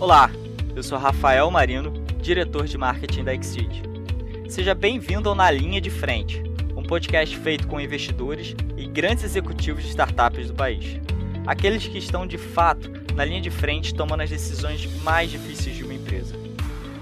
Olá, eu sou Rafael Marino, diretor de marketing da Exceed. Seja bem-vindo ao Na Linha de Frente, um podcast feito com investidores e grandes executivos de startups do país. Aqueles que estão de fato na linha de frente tomando as decisões mais difíceis de uma empresa.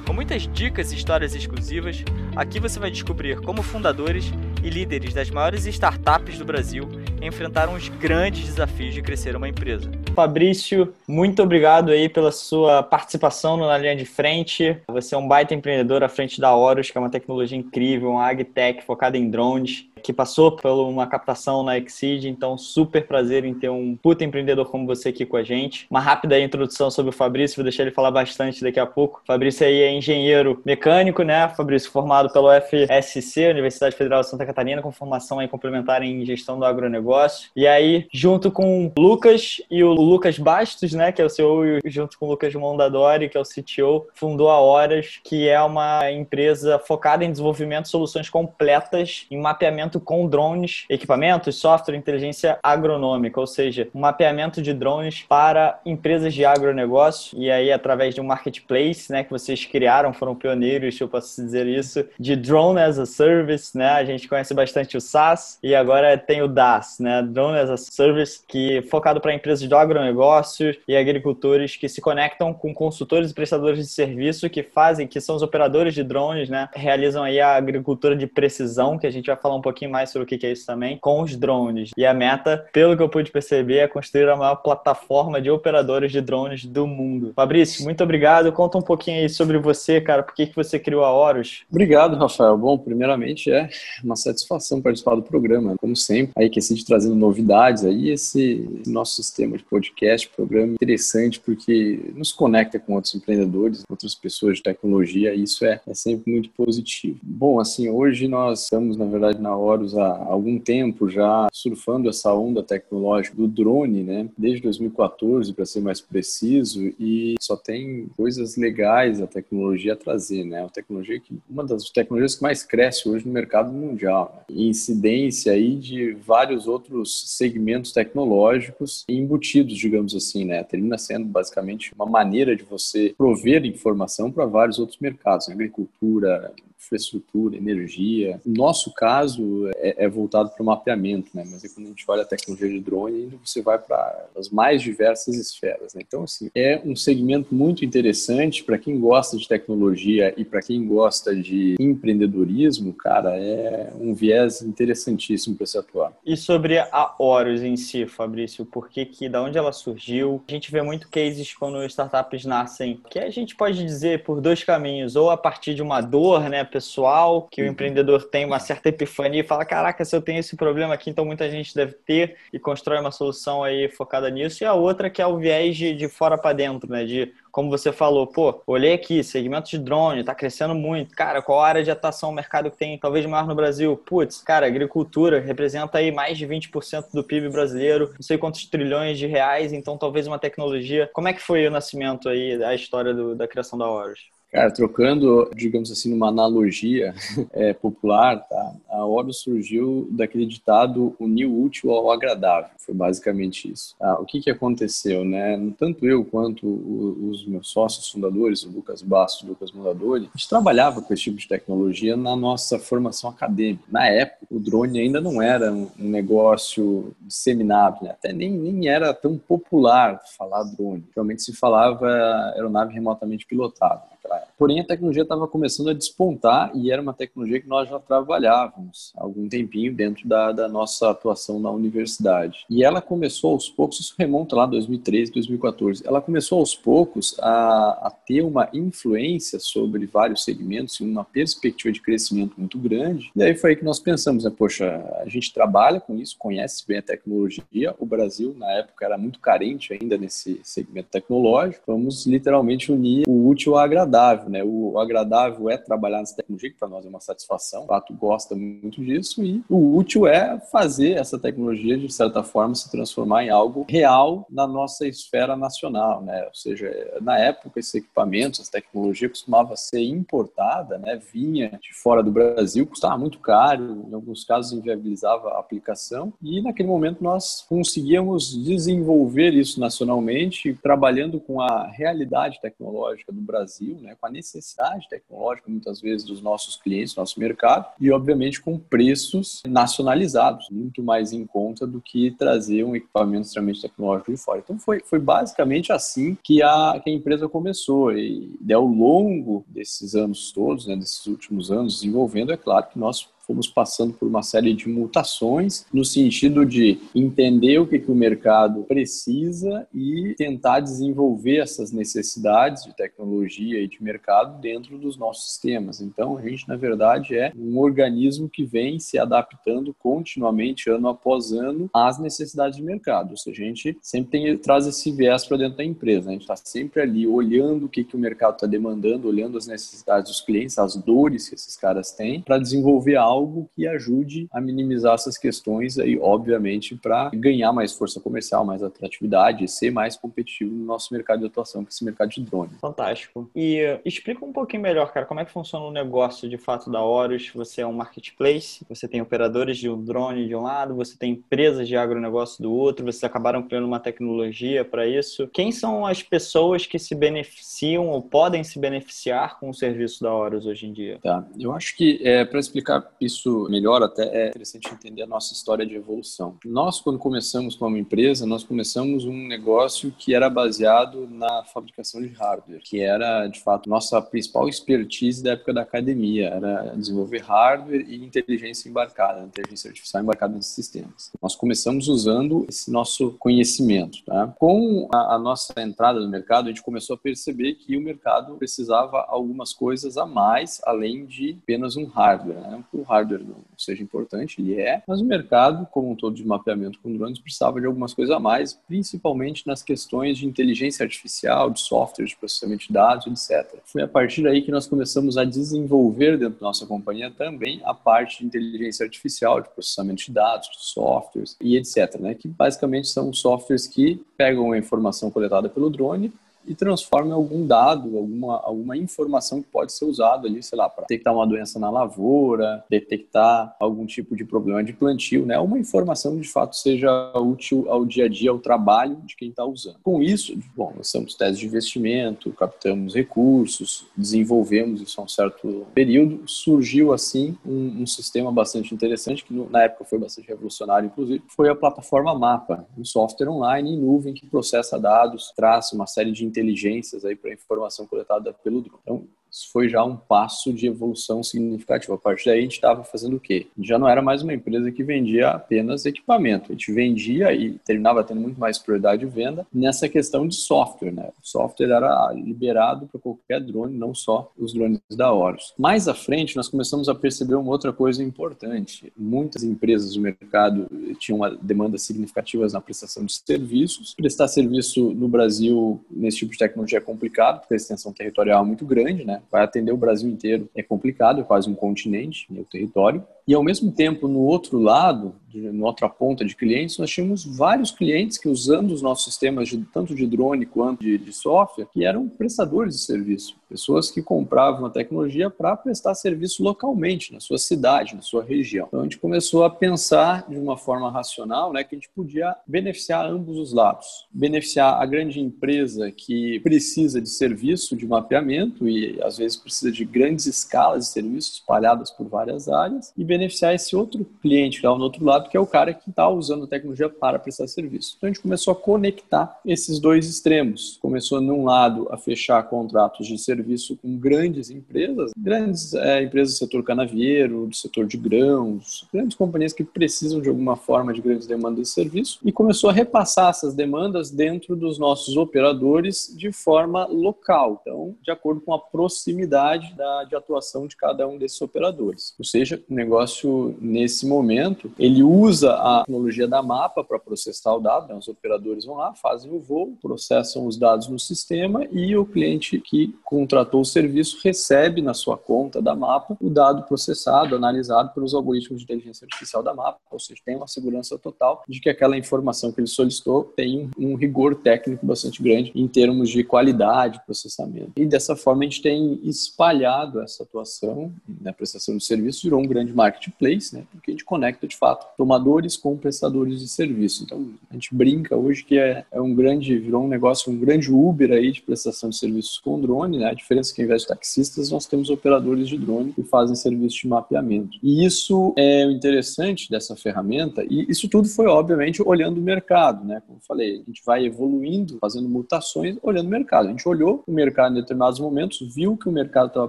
Com muitas dicas e histórias exclusivas, aqui você vai descobrir como fundadores e líderes das maiores startups do Brasil enfrentaram os grandes desafios de crescer uma empresa. Fabrício, muito obrigado aí pela sua participação na linha de frente. Você é um baita empreendedor à frente da Horus, que é uma tecnologia incrível, uma agtech focada em drones que passou por uma captação na Exceed, então super prazer em ter um puta empreendedor como você aqui com a gente. Uma rápida introdução sobre o Fabrício, vou deixar ele falar bastante daqui a pouco. O Fabrício aí é engenheiro mecânico, né? Fabrício formado pelo FSC, Universidade Federal de Santa Catarina, com formação aí complementar em gestão do agronegócio. E aí, junto com o Lucas e o Lucas Bastos, né, que é o CEO, junto com o Lucas Mondadori, que é o CTO, fundou a Horas, que é uma empresa focada em desenvolvimento de soluções completas em mapeamento com drones, equipamentos, software, inteligência agronômica, ou seja, um mapeamento de drones para empresas de agronegócio e aí através de um marketplace, né, que vocês criaram, foram pioneiros, eu posso dizer isso, de drone as a service, né? A gente conhece bastante o SaaS e agora tem o DaaS, né? Drone as a service, que é focado para empresas de agronegócio e agricultores que se conectam com consultores e prestadores de serviço que fazem, que são os operadores de drones, né? Realizam aí a agricultura de precisão, que a gente vai falar um pouquinho pouquinho mais sobre o que é isso também, com os drones. E a meta, pelo que eu pude perceber, é construir a maior plataforma de operadores de drones do mundo. Fabrício, muito obrigado. Conta um pouquinho aí sobre você, cara. Por que, que você criou a Horus? Obrigado, Rafael. Bom, primeiramente é uma satisfação participar do programa, como sempre. Aí que de trazendo novidades aí, esse nosso sistema de podcast, programa interessante, porque nos conecta com outros empreendedores, outras pessoas de tecnologia, e isso é, é sempre muito positivo. Bom, assim, hoje nós estamos, na verdade, na Horus há algum tempo já surfando essa onda tecnológica do drone, né? Desde 2014, para ser mais preciso, e só tem coisas legais a tecnologia a trazer, né? A tecnologia que uma das tecnologias que mais cresce hoje no mercado mundial, né? incidência aí de vários outros segmentos tecnológicos embutidos, digamos assim, né? Termina sendo basicamente uma maneira de você prover informação para vários outros mercados, né? agricultura, infraestrutura, energia. No nosso caso, é, é voltado para o mapeamento, né? Mas quando a gente olha a tecnologia de drone, você vai para as mais diversas esferas, né? Então, assim, é um segmento muito interessante para quem gosta de tecnologia e para quem gosta de empreendedorismo, cara, é um viés interessantíssimo para se atuar. E sobre a Horus em si, Fabrício, por que que, da onde ela surgiu? A gente vê muito cases quando startups nascem, que a gente pode dizer por dois caminhos, ou a partir de uma dor, né, pessoal, que o uhum. empreendedor tem uma certa epifania e fala: caraca, se eu tenho esse problema aqui, então muita gente deve ter, e constrói uma solução aí focada nisso. E a outra que é o viés de, de fora para dentro, né? De como você falou, pô, olhei aqui, segmento de drone, tá crescendo muito. Cara, qual área de atuação o mercado que tem talvez maior no Brasil? Putz, cara, agricultura representa aí mais de 20% do PIB brasileiro, não sei quantos trilhões de reais, então talvez uma tecnologia. Como é que foi o nascimento aí, a história do, da criação da Horus? Cara, trocando, digamos assim, numa analogia é, popular, tá? A Horus surgiu daquele ditado unir o útil ao agradável. Foi basicamente isso. Ah, o que, que aconteceu, né? Tanto eu quanto os meus sócios fundadores, o Lucas Bastos e o Lucas Mondadori, a gente trabalhava com esse tipo de tecnologia na nossa formação acadêmica. Na época, o drone ainda não era um negócio disseminado, né? até nem, nem era tão popular falar drone. Realmente se falava aeronave remotamente pilotada. Porém, a tecnologia estava começando a despontar e era uma tecnologia que nós já trabalhávamos há algum tempinho dentro da, da nossa atuação na universidade. E ela começou aos poucos, isso remonta lá 2013, 2014, ela começou aos poucos a, a ter uma influência sobre vários segmentos e uma perspectiva de crescimento muito grande. E aí foi aí que nós pensamos, né, poxa, a gente trabalha com isso, conhece bem a tecnologia, o Brasil na época era muito carente ainda nesse segmento tecnológico, vamos literalmente unir o útil ao agradável agradável, né? O agradável é trabalhar nessa tecnologia, que para nós é uma satisfação, o fato gosta muito disso, e o útil é fazer essa tecnologia, de certa forma, se transformar em algo real na nossa esfera nacional, né? Ou seja, na época, esse equipamento, essa tecnologia costumava ser importada, né? Vinha de fora do Brasil, custava muito caro, em alguns casos inviabilizava a aplicação, e naquele momento nós conseguíamos desenvolver isso nacionalmente, trabalhando com a realidade tecnológica do Brasil, né? Com a necessidade tecnológica, muitas vezes, dos nossos clientes, nosso mercado, e obviamente com preços nacionalizados, muito mais em conta do que trazer um equipamento extremamente tecnológico de fora. Então foi, foi basicamente assim que a, que a empresa começou e, e ao longo desses anos todos, né, desses últimos anos desenvolvendo, é claro que nós fomos passando por uma série de mutações no sentido de entender o que, que o mercado precisa e tentar desenvolver essas necessidades de tecnologia e de mercado dentro dos nossos sistemas. Então, a gente, na verdade, é um organismo que vem se adaptando continuamente, ano após ano, às necessidades de mercado. Ou seja, a gente sempre tem, traz esse viés para dentro da empresa. A gente está sempre ali olhando o que, que o mercado está demandando, olhando as necessidades dos clientes, as dores que esses caras têm, para desenvolver algo algo que ajude a minimizar essas questões aí, obviamente, para ganhar mais força comercial, mais atratividade e ser mais competitivo no nosso mercado de atuação, que é esse mercado de drone. Fantástico. E uh, explica um pouquinho melhor, cara, como é que funciona o negócio de fato da Horus? Você é um marketplace, você tem operadores de um drone de um lado, você tem empresas de agronegócio do outro, vocês acabaram criando uma tecnologia para isso. Quem são as pessoas que se beneficiam ou podem se beneficiar com o serviço da Horus hoje em dia? Tá, eu acho que é, para explicar isso melhor, até é interessante entender a nossa história de evolução. Nós, quando começamos como empresa, nós começamos um negócio que era baseado na fabricação de hardware, que era, de fato, nossa principal expertise da época da academia, era desenvolver hardware e inteligência embarcada, inteligência artificial embarcada nesses sistemas. Nós começamos usando esse nosso conhecimento. Tá? Com a, a nossa entrada no mercado, a gente começou a perceber que o mercado precisava algumas coisas a mais, além de apenas um hardware. Né? O hardware hardware não seja importante, ele é, mas o mercado, como um todo de mapeamento com drones, precisava de algumas coisas a mais, principalmente nas questões de inteligência artificial, de software, de processamento de dados, etc. Foi a partir daí que nós começamos a desenvolver dentro da nossa companhia também a parte de inteligência artificial, de processamento de dados, de softwares e etc., né? que basicamente são softwares que pegam a informação coletada pelo drone e transforma em algum dado, alguma, alguma informação que pode ser usado ali, sei lá, para detectar uma doença na lavoura, detectar algum tipo de problema de plantio, né? Uma informação que de fato seja útil ao dia a dia, ao trabalho de quem está usando. Com isso, bom, nós somos testes de investimento, captamos recursos, desenvolvemos isso há um certo período, surgiu assim um, um sistema bastante interessante, que no, na época foi bastante revolucionário, inclusive, foi a plataforma Mapa, um software online em nuvem que processa dados, traz uma série de inteligências aí para a informação coletada pelo drone. Então, isso foi já um passo de evolução significativo. A partir daí, a gente estava fazendo o quê? Já não era mais uma empresa que vendia apenas equipamento. A gente vendia e terminava tendo muito mais prioridade de venda nessa questão de software. Né? O software era liberado para qualquer drone, não só os drones da Horus. Mais à frente, nós começamos a perceber uma outra coisa importante. Muitas empresas do mercado tinham uma demanda significativa na prestação de serviços. Prestar serviço no Brasil nesse tipo de tecnologia é complicado, porque a extensão territorial é muito grande, né? Vai atender o Brasil inteiro. É complicado, é quase um continente, meu território. E ao mesmo tempo, no outro lado, na outra ponta de clientes, nós tínhamos vários clientes que, usando os nossos sistemas, de, tanto de drone quanto de, de software, que eram prestadores de serviço. Pessoas que compravam a tecnologia para prestar serviço localmente, na sua cidade, na sua região. Então a gente começou a pensar de uma forma racional né, que a gente podia beneficiar ambos os lados. Beneficiar a grande empresa que precisa de serviço de mapeamento e às vezes precisa de grandes escalas de serviços espalhadas por várias áreas e beneficiar esse outro cliente lá no outro lado, que é o cara que está usando a tecnologia para prestar serviço. Então a gente começou a conectar esses dois extremos. Começou, num lado, a fechar contratos de serviço com grandes empresas, grandes é, empresas do setor canavieiro, do setor de grãos, grandes companhias que precisam de alguma forma de grandes demandas de serviço, e começou a repassar essas demandas dentro dos nossos operadores de forma local, então, de acordo com a proximidade da, de atuação de cada um desses operadores. Ou seja, o negócio negócio nesse momento. Ele usa a tecnologia da mapa para processar o dado, né? os operadores vão lá, fazem o voo, processam os dados no sistema e o cliente que contratou o serviço recebe na sua conta da mapa o dado processado, analisado pelos algoritmos de inteligência artificial da mapa, ou seja, tem uma segurança total de que aquela informação que ele solicitou tem um rigor técnico bastante grande em termos de qualidade, processamento. E dessa forma a gente tem espalhado essa atuação na prestação de serviço, virou um grande marketplace, né? Porque a gente conecta de fato tomadores com prestadores de serviço. Então a gente brinca hoje que é, é um grande, virou um negócio, um grande Uber aí de prestação de serviços com drone, né? A diferença é que ao invés de taxistas nós temos operadores de drone que fazem serviço de mapeamento. E isso é o interessante dessa ferramenta e isso tudo foi obviamente olhando o mercado, né? Como eu falei, a gente vai evoluindo, fazendo mutações, olhando o mercado. A gente olhou o mercado em determinados momentos, viu que o mercado estava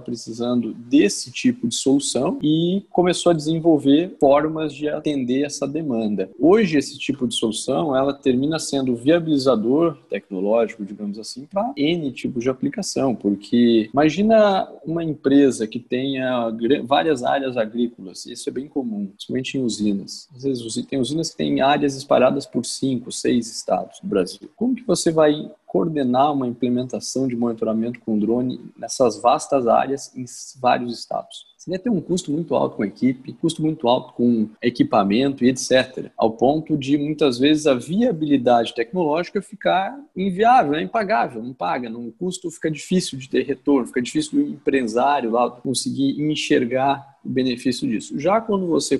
precisando desse tipo de solução e começou a desenvolver formas de atender essa demanda. Hoje esse tipo de solução, ela termina sendo viabilizador tecnológico, digamos assim, para N tipos de aplicação, porque imagina uma empresa que tenha várias áreas agrícolas, isso é bem comum, principalmente em usinas. Às vezes tem usinas que têm áreas espalhadas por cinco, seis estados do Brasil. Como que você vai coordenar uma implementação de monitoramento com drone nessas vastas áreas em vários estados. Ia ter um custo muito alto com a equipe, custo muito alto com equipamento e etc. Ao ponto de muitas vezes a viabilidade tecnológica ficar inviável, é impagável, não paga, o custo fica difícil de ter retorno, fica difícil do empresário lá conseguir enxergar o benefício disso. Já quando você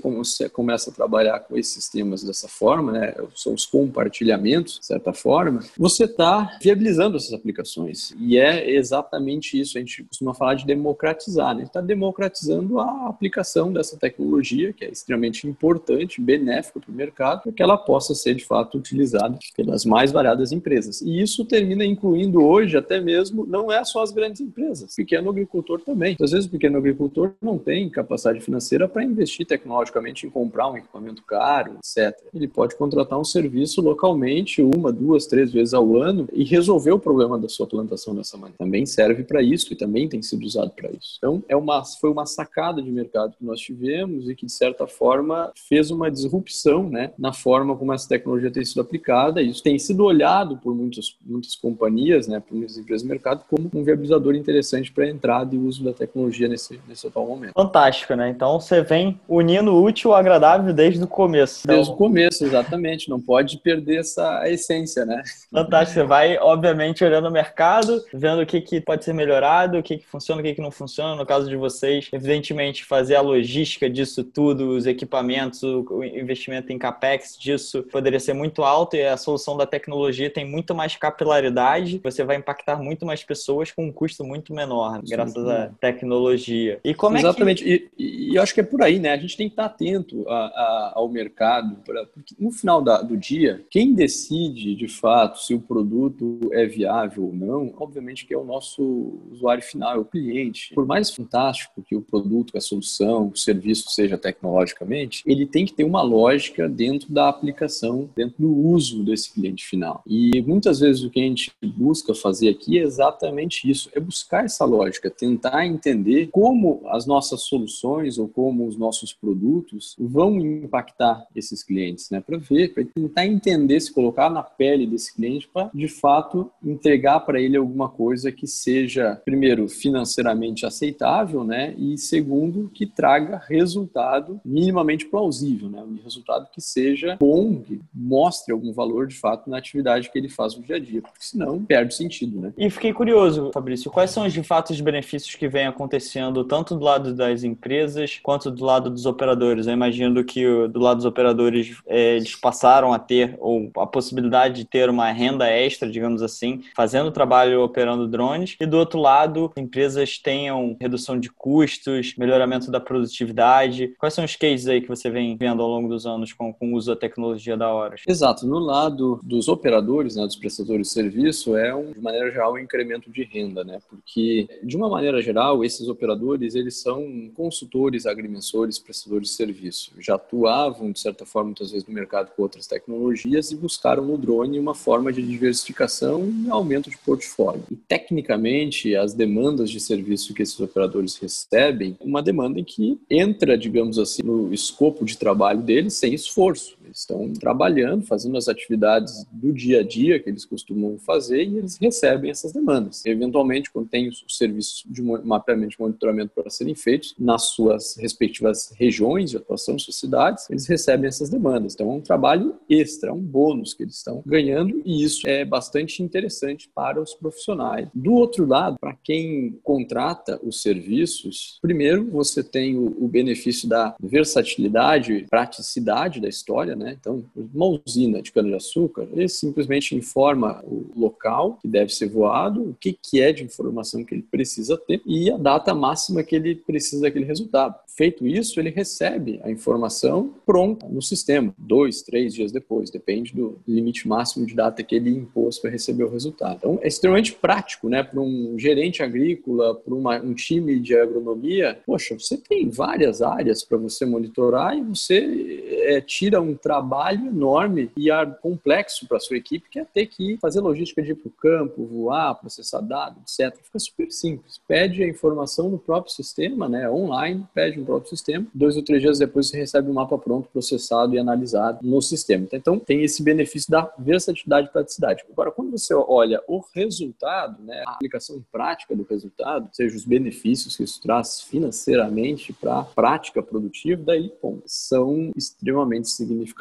começa a trabalhar com esses sistemas dessa forma, né, são os compartilhamentos, de certa forma, você está viabilizando essas aplicações. E é exatamente isso. A gente costuma falar de democratizar. Né? está democratizando a aplicação dessa tecnologia, que é extremamente importante, benéfica para o mercado, para que ela possa ser, de fato, utilizada pelas mais variadas empresas. E isso termina incluindo hoje até mesmo, não é só as grandes empresas, pequeno agricultor também. Às vezes o pequeno agricultor não tem capacidade capacidade financeira para investir tecnologicamente em comprar um equipamento caro, etc. Ele pode contratar um serviço localmente, uma, duas, três vezes ao ano e resolver o problema da sua plantação dessa maneira. Também serve para isso e também tem sido usado para isso. Então, é uma, foi uma sacada de mercado que nós tivemos e que, de certa forma, fez uma disrupção né, na forma como essa tecnologia tem sido aplicada. Isso tem sido olhado por muitos, muitas companhias, né, por muitas empresas do mercado, como um viabilizador interessante para a entrada e uso da tecnologia nesse, nesse atual momento. Fantástico fantástico, né? Então você vem unindo o útil ao agradável desde o começo. Então... Desde o começo, exatamente. Não pode perder essa essência, né? Fantástico. Você vai, obviamente, olhando o mercado, vendo o que, que pode ser melhorado, o que, que funciona, o que, que não funciona. No caso de vocês, evidentemente, fazer a logística disso tudo, os equipamentos, o investimento em capex disso poderia ser muito alto e a solução da tecnologia tem muito mais capilaridade. Você vai impactar muito mais pessoas com um custo muito menor, graças à tecnologia. E como Exatamente. é que... E, acho que é por aí, né? A gente tem que estar atento a, a, ao mercado, pra, porque no final da, do dia, quem decide de fato se o produto é viável ou não, obviamente que é o nosso usuário final, é o cliente. Por mais fantástico que o produto, a solução, o serviço seja tecnologicamente, ele tem que ter uma lógica dentro da aplicação, dentro do uso desse cliente final. E muitas vezes o que a gente busca fazer aqui é exatamente isso, é buscar essa lógica, tentar entender como as nossas soluções soluções ou como os nossos produtos vão impactar esses clientes, né? Para ver, para tentar entender, se colocar na pele desse cliente para de fato entregar para ele alguma coisa que seja, primeiro, financeiramente aceitável, né? E segundo, que traga resultado minimamente plausível, né? Um resultado que seja bom, que mostre algum valor de fato na atividade que ele faz no dia a dia, porque senão perde sentido, né? E fiquei curioso, Fabrício, quais são de fato os benefícios que vêm acontecendo tanto do lado das empresas empresas quanto do lado dos operadores. Eu imagino que do lado dos operadores é, eles passaram a ter ou a possibilidade de ter uma renda extra, digamos assim, fazendo trabalho operando drones, e do outro lado, empresas tenham redução de custos, melhoramento da produtividade. Quais são os cases aí que você vem vendo ao longo dos anos com, com o uso da tecnologia da Horus? Exato. No lado dos operadores, né, dos prestadores de serviço, é, um, de maneira geral, um incremento de renda, né? Porque, de uma maneira geral, esses operadores, eles são consultores, agrimensores, prestadores de serviço. Já atuavam, de certa forma, muitas vezes no mercado com outras tecnologias e buscaram no drone uma forma de diversificação e aumento de portfólio. E, tecnicamente, as demandas de serviço que esses operadores recebem, uma demanda em que entra, digamos assim, no escopo de trabalho deles sem esforço. Eles estão trabalhando, fazendo as atividades do dia a dia que eles costumam fazer e eles recebem essas demandas. Eventualmente, quando tem os serviços de mapeamento e monitoramento para serem feitos nas suas respectivas regiões de atuação, suas cidades, eles recebem essas demandas. Então, é um trabalho extra, é um bônus que eles estão ganhando e isso é bastante interessante para os profissionais. Do outro lado, para quem contrata os serviços, primeiro você tem o, benefício da versatilidade, praticidade da história, né? Então, uma usina de cana-de-açúcar, ele simplesmente informa o local que deve ser voado, o que, que é de informação que ele precisa ter e a data máxima que ele precisa daquele resultado. Feito isso, ele recebe a informação pronta no sistema, dois, três dias depois, depende do limite máximo de data que ele impôs para receber o resultado. Então, é extremamente prático, né? Para um gerente agrícola, para um time de agronomia, poxa, você tem várias áreas para você monitorar e você é, tira um trabalho enorme e complexo para sua equipe, que é ter que fazer logística de ir para o campo, voar, processar dados, etc. Fica super simples. Pede a informação no próprio sistema, né, online, pede no próprio sistema. Dois ou três dias depois você recebe o um mapa pronto, processado e analisado no sistema. Então, tem esse benefício da versatilidade e praticidade. Agora, quando você olha o resultado, né, a aplicação prática do resultado, seja os benefícios que isso traz financeiramente para a prática produtiva, daí, bom, são extremamente significativos.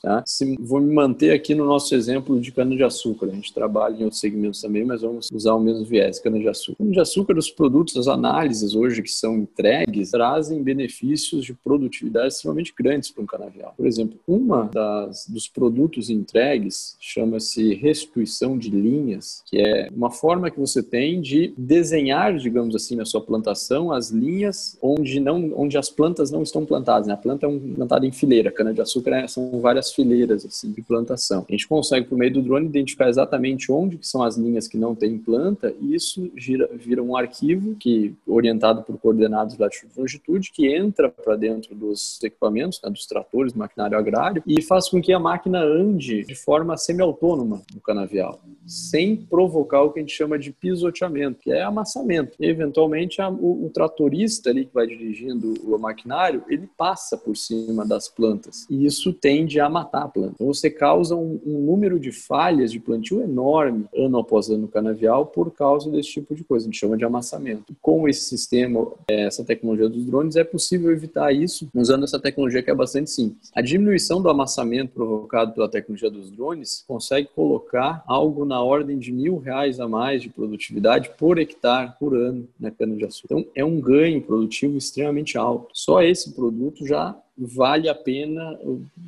Tá? Se, vou me manter aqui no nosso exemplo de cana-de-açúcar. A gente trabalha em outros segmentos também, mas vamos usar o mesmo viés, cana-de-açúcar. Cana-de-açúcar, os produtos, as análises hoje que são entregues, trazem benefícios de produtividade extremamente grandes para um canavial. Por exemplo, uma das, dos produtos entregues chama-se restituição de linhas, que é uma forma que você tem de desenhar, digamos assim, na sua plantação as linhas onde não, onde as plantas não estão plantadas. Né? A planta é um, plantada em fileira. Cana-de-açúcar é, são várias fileiras assim, de plantação. A gente consegue, por meio do drone, identificar exatamente onde que são as linhas que não têm planta e isso gira, vira um arquivo que orientado por coordenadas de latitude e longitude que entra para dentro dos equipamentos, né, dos tratores, do maquinário agrário e faz com que a máquina ande de forma semi-autônoma no canavial, sem provocar o que a gente chama de pisoteamento, que é amassamento. E, eventualmente, a, o, o tratorista ali que vai dirigindo o maquinário, ele passa por cima das plantas. E isso tende a matar a planta. Então você causa um, um número de falhas de plantio enorme ano após ano canavial por causa desse tipo de coisa. A gente chama de amassamento. Com esse sistema, é, essa tecnologia dos drones, é possível evitar isso usando essa tecnologia que é bastante simples. A diminuição do amassamento provocado pela tecnologia dos drones consegue colocar algo na ordem de mil reais a mais de produtividade por hectare por ano na cana-de-açúcar. Então, é um ganho produtivo extremamente alto. Só esse produto já vale a pena,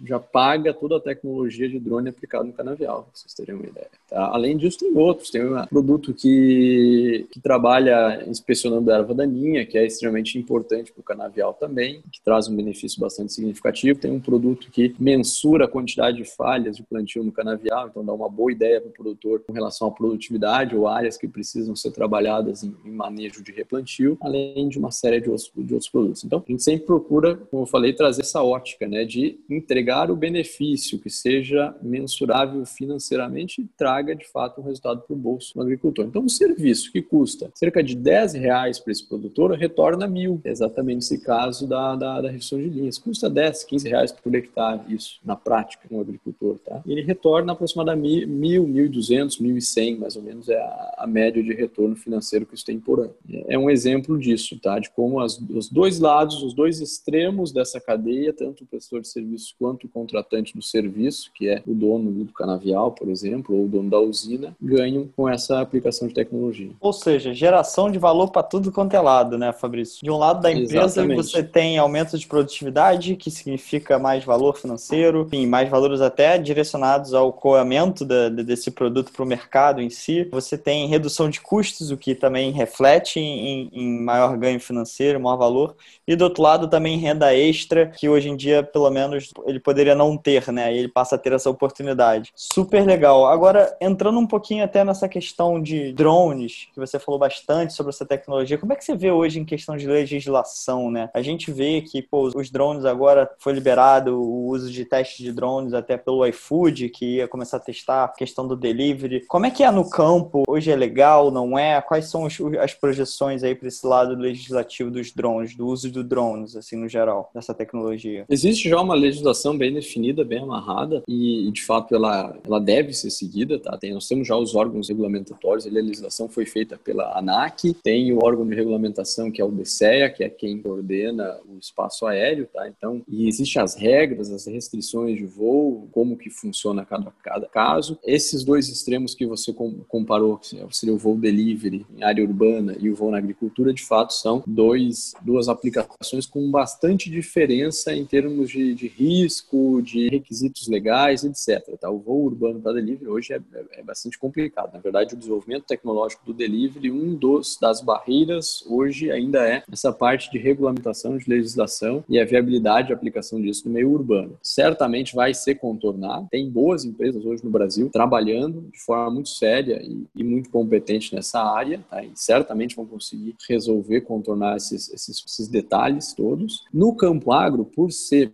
já paga toda a tecnologia de drone aplicado no canavial, pra vocês terem uma ideia. Tá? Além disso, tem outros. Tem um produto que, que trabalha inspecionando erva daninha, que é extremamente importante para o canavial também, que traz um benefício bastante significativo. Tem um produto que mensura a quantidade de falhas de plantio no canavial, então dá uma boa ideia para o produtor com relação à produtividade ou áreas que precisam ser trabalhadas em, em manejo de replantio, além de uma série de outros, de outros produtos. Então, a gente sempre procura, como eu falei, trazer essa ótica, né, de entregar o benefício que seja mensurável financeiramente e traga de fato um resultado para o bolso do agricultor. Então, um serviço que custa cerca de 10 reais para esse produtor retorna mil. É exatamente esse caso da, da, da redução de linhas. Custa 10, 15 reais por hectare, isso, na prática, um agricultor. Tá? Ele retorna aproximadamente mil, mil e duzentos, mil e cem, mais ou menos, é a, a, média de retorno financeiro que isso tem por ano. É um exemplo disso, tá? de como as, os dois lados, os dois extremos dessa cadeia cadeia, tanto o prestador de serviço quanto o contratante do serviço, que é o dono do canavial, por exemplo, ou o dono da usina, ganham com essa aplicação de tecnologia. Ou seja, geração de valor para tudo quanto é lado, né, Fabrício? De um lado da empresa Exatamente. você tem aumento de produtividade, que significa mais valor financeiro, enfim, mais valores até direcionados ao coamento desse produto para o mercado em si. Você tem redução de custos, o que também reflete em, em maior ganho financeiro, maior valor. E do outro lado também renda extra que hoje em dia, pelo menos, ele poderia não ter, né? E ele passa a ter essa oportunidade. Super legal. Agora, entrando um pouquinho até nessa questão de drones, que você falou bastante sobre essa tecnologia, como é que você vê hoje em questão de legislação, né? A gente vê que, pô, os drones agora foi liberado o uso de testes de drones até pelo iFood, que ia começar a testar a questão do delivery. Como é que é no campo? Hoje é legal, não é? Quais são as projeções aí para esse lado legislativo dos drones, do uso de drones, assim, no geral, dessa tecnologia? Existe já uma legislação bem definida, bem amarrada, e de fato ela, ela deve ser seguida, tá? Tem, nós temos já os órgãos regulamentatórios, a legislação foi feita pela ANAC, tem o órgão de regulamentação que é o DCEA, que é quem coordena o espaço aéreo, tá? Então, e existem as regras, as restrições de voo, como que funciona cada, cada caso. Esses dois extremos que você comparou, que seria o voo delivery em área urbana e o voo na agricultura, de fato são dois, duas aplicações com bastante diferença em termos de, de risco, de requisitos legais, etc. Tá? O voo urbano para delivery hoje é, é, é, bastante complicado. Na verdade, o desenvolvimento tecnológico do delivery, um dos das barreiras hoje ainda é essa parte de regulamentação, de legislação e a viabilidade de aplicação disso no meio urbano. Certamente vai ser contornado. Tem boas empresas hoje no Brasil trabalhando de forma muito séria e, e muito competente nessa área, tá? e certamente vão conseguir resolver, contornar esses, esses, esses detalhes todos. No campo agro, por ser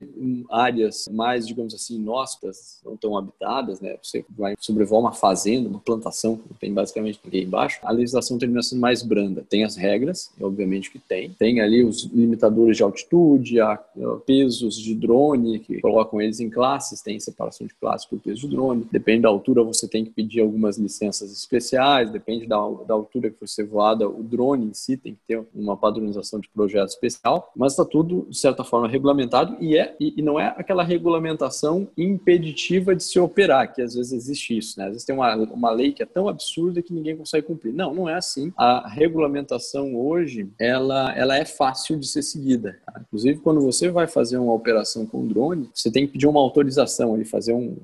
áreas mais, digamos assim, inóspitas, não tão habitadas, né? Você vai sobrevoar uma fazenda, uma plantação, não tem basicamente ninguém embaixo, a legislação termina sendo mais branda. Tem as regras, obviamente que tem. Tem ali os limitadores de altitude, a pesos de drone, que colocam eles em classes, tem separação de classes por peso de drone. Depende da altura, você tem que pedir algumas licenças especiais, depende da, da altura que você voada, o drone em si tem que ter uma padronização de projeto especial, mas está tudo, de certa forma, regulamentado e, é, e, não é aquela regulamentação impeditiva de se operar, que às vezes existe isso, né? Às vezes tem uma, uma lei que é tão absurda que ninguém consegue cumprir. Não, não é assim. A regulamentação hoje, ela, ela é fácil de ser seguida. Tá? Inclusive, quando você vai fazer uma operação com drone, você tem que pedir uma autorização, ali, fazer um,